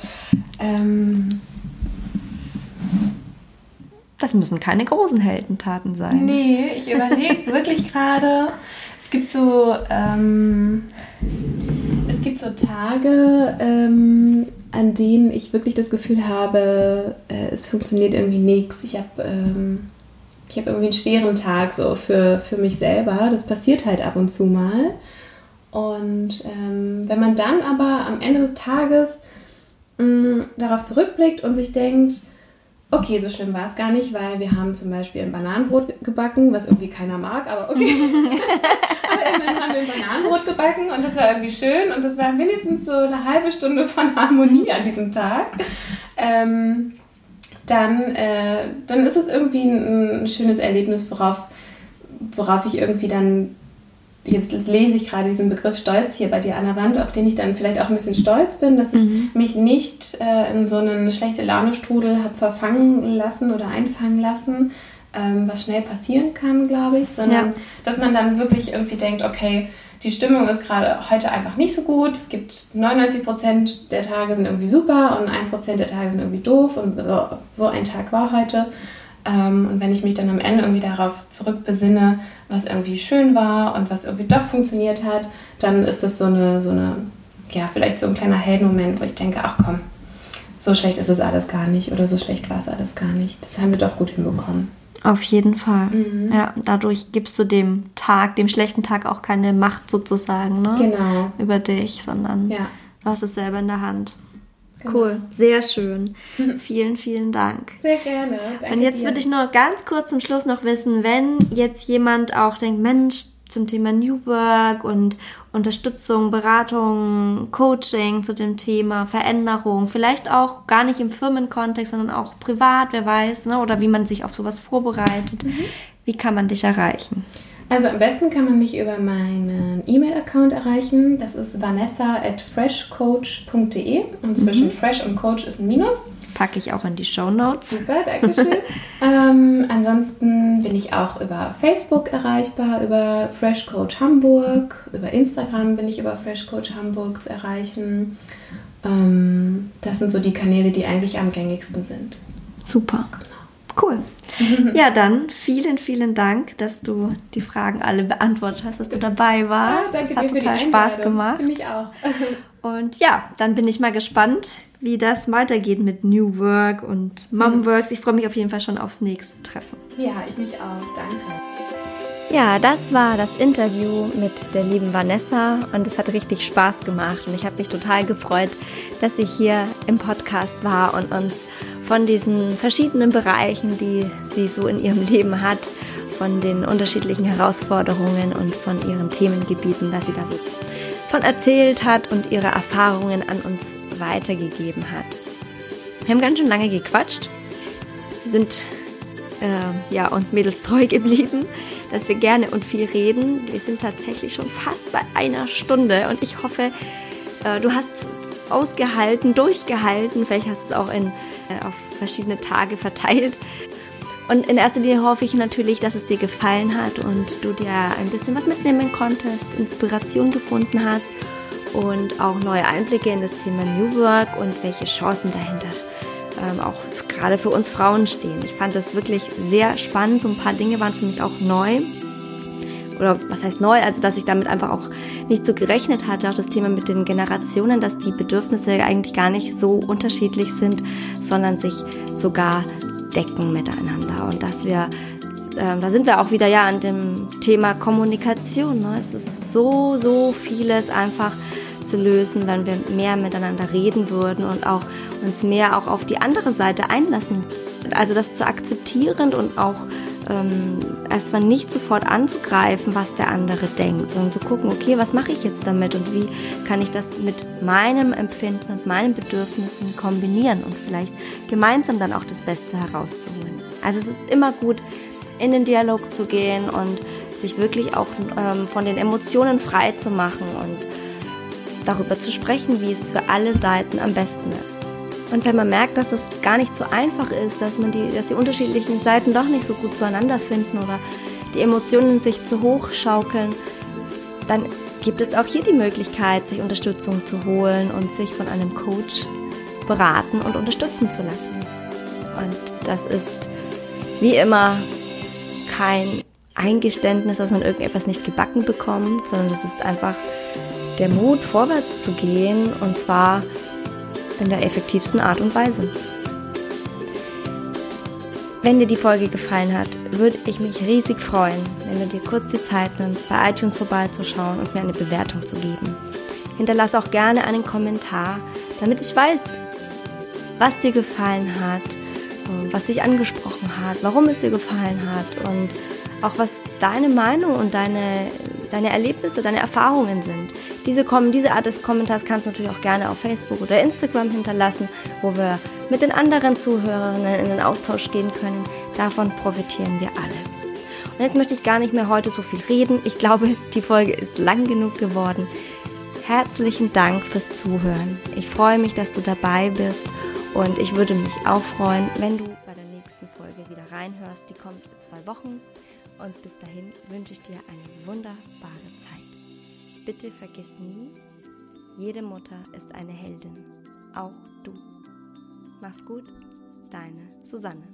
Ähm, das müssen keine großen Heldentaten sein. Nee, ich überlege *laughs* wirklich gerade. Es gibt so, ähm, es gibt so Tage, ähm, an denen ich wirklich das Gefühl habe, äh, es funktioniert irgendwie nichts. Ich habe ähm, ich habe irgendwie einen schweren Tag so für, für mich selber. Das passiert halt ab und zu mal. Und ähm, wenn man dann aber am Ende des Tages mh, mm, darauf zurückblickt und sich denkt, okay, so schlimm war es gar nicht, weil wir haben zum Beispiel ein Bananenbrot gebacken, was irgendwie keiner mag, aber okay. *laughs* *laughs* aber immerhin haben wir ein Bananenbrot gebacken und das war irgendwie schön und das war mindestens so eine halbe Stunde von Harmonie an diesem Tag. Ähm, dann, äh, dann ist es irgendwie ein, ein, schönes Erlebnis, worauf, worauf ich irgendwie dann, jetzt lese ich gerade diesen Begriff Stolz hier bei dir an der Wand, auf den ich dann vielleicht auch ein bisschen stolz bin, dass ich mhm. mich nicht äh, in so einen schlechte Laune-Strudel habe verfangen lassen oder einfangen lassen, ähm, was schnell passieren kann, glaube ich, sondern ja. dass man dann wirklich irgendwie denkt, okay, die Stimmung ist gerade heute einfach nicht so gut. Es gibt 99% der Tage sind irgendwie super und 1% der Tage sind irgendwie doof und so, so ein Tag war heute. Ähm, und wenn ich mich dann am Ende irgendwie darauf zurückbesinne, was irgendwie schön war und was irgendwie doch funktioniert hat, dann ist das so eine, so eine, ja, vielleicht so ein kleiner Heldenmoment, wo ich denke, ach komm, so schlecht ist es alles gar nicht oder so schlecht war es alles gar nicht. Das haben wir doch gut hinbekommen. Auf jeden Fall. Mhm. Ja, dadurch gibst du dem Tag, dem schlechten Tag auch keine Macht sozusagen, ne? Genau. Über dich, sondern ja. du hast es selber in der Hand. Genau. Cool, sehr schön. *laughs* vielen, vielen Dank. Sehr gerne. Danke Und jetzt würde ich nur ganz kurz zum Schluss noch wissen, wenn jetzt jemand auch denkt, Mensch, zum Thema New Work und Unterstützung, Beratung, Coaching zu dem Thema Veränderung, vielleicht auch gar nicht im Firmenkontext, sondern auch privat, wer weiß, ne? oder wie man sich auf sowas vorbereitet. Mhm. Wie kann man dich erreichen? Also am besten kann man mich über meinen E-Mail-Account erreichen. Das ist vanessa at freshcoach.de und zwischen mhm. Fresh und Coach ist ein Minus. Packe ich auch in die Show Notes. Super, danke *laughs* schön. ähm, ansonsten bin ich auch über Facebook erreichbar, über Fresh Coach Hamburg, über Instagram bin ich über Fresh Coach Hamburg zu erreichen. Ähm, das sind so die Kanäle, die eigentlich am gängigsten sind. Super. Genau. Cool. *laughs* Ja, dann vielen, vielen Dank, dass du die Fragen alle beantwortet hast, dass du dabei warst. Ah, das hat total Spaß gemacht. Finde ich auch. *laughs* Und ja, dann bin ich mal gespannt, wie das weitergeht mit New Work und Momworks. Ich freue mich auf jeden Fall schon aufs nächste Treffen. Ja, ich mich auch. Danke. Ja, das war das Interview mit der lieben Vanessa und es hat richtig Spaß gemacht und ich habe mich total gefreut, dass sie hier im Podcast war und uns von diesen verschiedenen Bereichen, die sie so in ihrem Leben hat, von den unterschiedlichen Herausforderungen und von ihren Themengebieten, dass sie da so von erzählt hat und ihre Erfahrungen an uns weitergegeben hat. Wir haben ganz schön lange gequatscht, sind äh, ja, uns Mädels treu geblieben, dass wir gerne und viel reden. Wir sind tatsächlich schon fast bei einer Stunde und ich hoffe, äh, du hast ausgehalten, durchgehalten. Vielleicht hast du es auch in, äh, auf verschiedene Tage verteilt. Und in erster Linie hoffe ich natürlich, dass es dir gefallen hat und du dir ein bisschen was mitnehmen konntest, Inspiration gefunden hast und auch neue Einblicke in das Thema New Work und welche Chancen dahinter ähm, auch gerade für uns Frauen stehen. Ich fand das wirklich sehr spannend. So ein paar Dinge waren für mich auch neu. Oder was heißt neu? Also, dass ich damit einfach auch nicht so gerechnet hatte. Auch das Thema mit den Generationen, dass die Bedürfnisse eigentlich gar nicht so unterschiedlich sind, sondern sich sogar decken miteinander. Und dass wir äh, da sind wir auch wieder ja an dem Thema Kommunikation. Ne? Es ist so, so vieles einfach zu lösen, wenn wir mehr miteinander reden würden und auch uns mehr auch auf die andere Seite einlassen. Also das zu akzeptieren und auch ähm, erstmal nicht sofort anzugreifen, was der andere denkt, sondern zu gucken, okay, was mache ich jetzt damit und wie kann ich das mit meinem Empfinden und meinen Bedürfnissen kombinieren und vielleicht gemeinsam dann auch das Beste herauszuholen. Also es ist immer gut, in den Dialog zu gehen und sich wirklich auch ähm, von den Emotionen frei zu machen und darüber zu sprechen, wie es für alle Seiten am besten ist. Und wenn man merkt, dass es gar nicht so einfach ist, dass man die, dass die unterschiedlichen Seiten doch nicht so gut zueinander finden oder die Emotionen sich zu hoch schaukeln, dann gibt es auch hier die Möglichkeit, sich Unterstützung zu holen und sich von einem Coach beraten und unterstützen zu lassen. Und das ist wie immer kein Eingeständnis, dass man irgendetwas nicht gebacken bekommt, sondern das ist einfach der Mut, vorwärts zu gehen und zwar in der effektivsten Art und Weise. Wenn dir die Folge gefallen hat, würde ich mich riesig freuen, wenn du dir kurz die Zeit nimmst, bei iTunes vorbeizuschauen und mir eine Bewertung zu geben. Hinterlass auch gerne einen Kommentar, damit ich weiß, was dir gefallen hat, was dich angesprochen hat, warum es dir gefallen hat und auch was deine Meinung und deine, deine Erlebnisse, deine Erfahrungen sind. Diese, diese Art des Kommentars kannst du natürlich auch gerne auf Facebook oder Instagram hinterlassen, wo wir mit den anderen Zuhörerinnen in den Austausch gehen können. Davon profitieren wir alle. Und jetzt möchte ich gar nicht mehr heute so viel reden. Ich glaube, die Folge ist lang genug geworden. Herzlichen Dank fürs Zuhören. Ich freue mich, dass du dabei bist und ich würde mich auch freuen, wenn du bei der nächsten Folge wieder reinhörst. Die kommt in zwei Wochen. Und bis dahin wünsche ich dir eine wunderbare. Bitte vergiss nie, jede Mutter ist eine Heldin, auch du. Mach's gut, deine Susanne.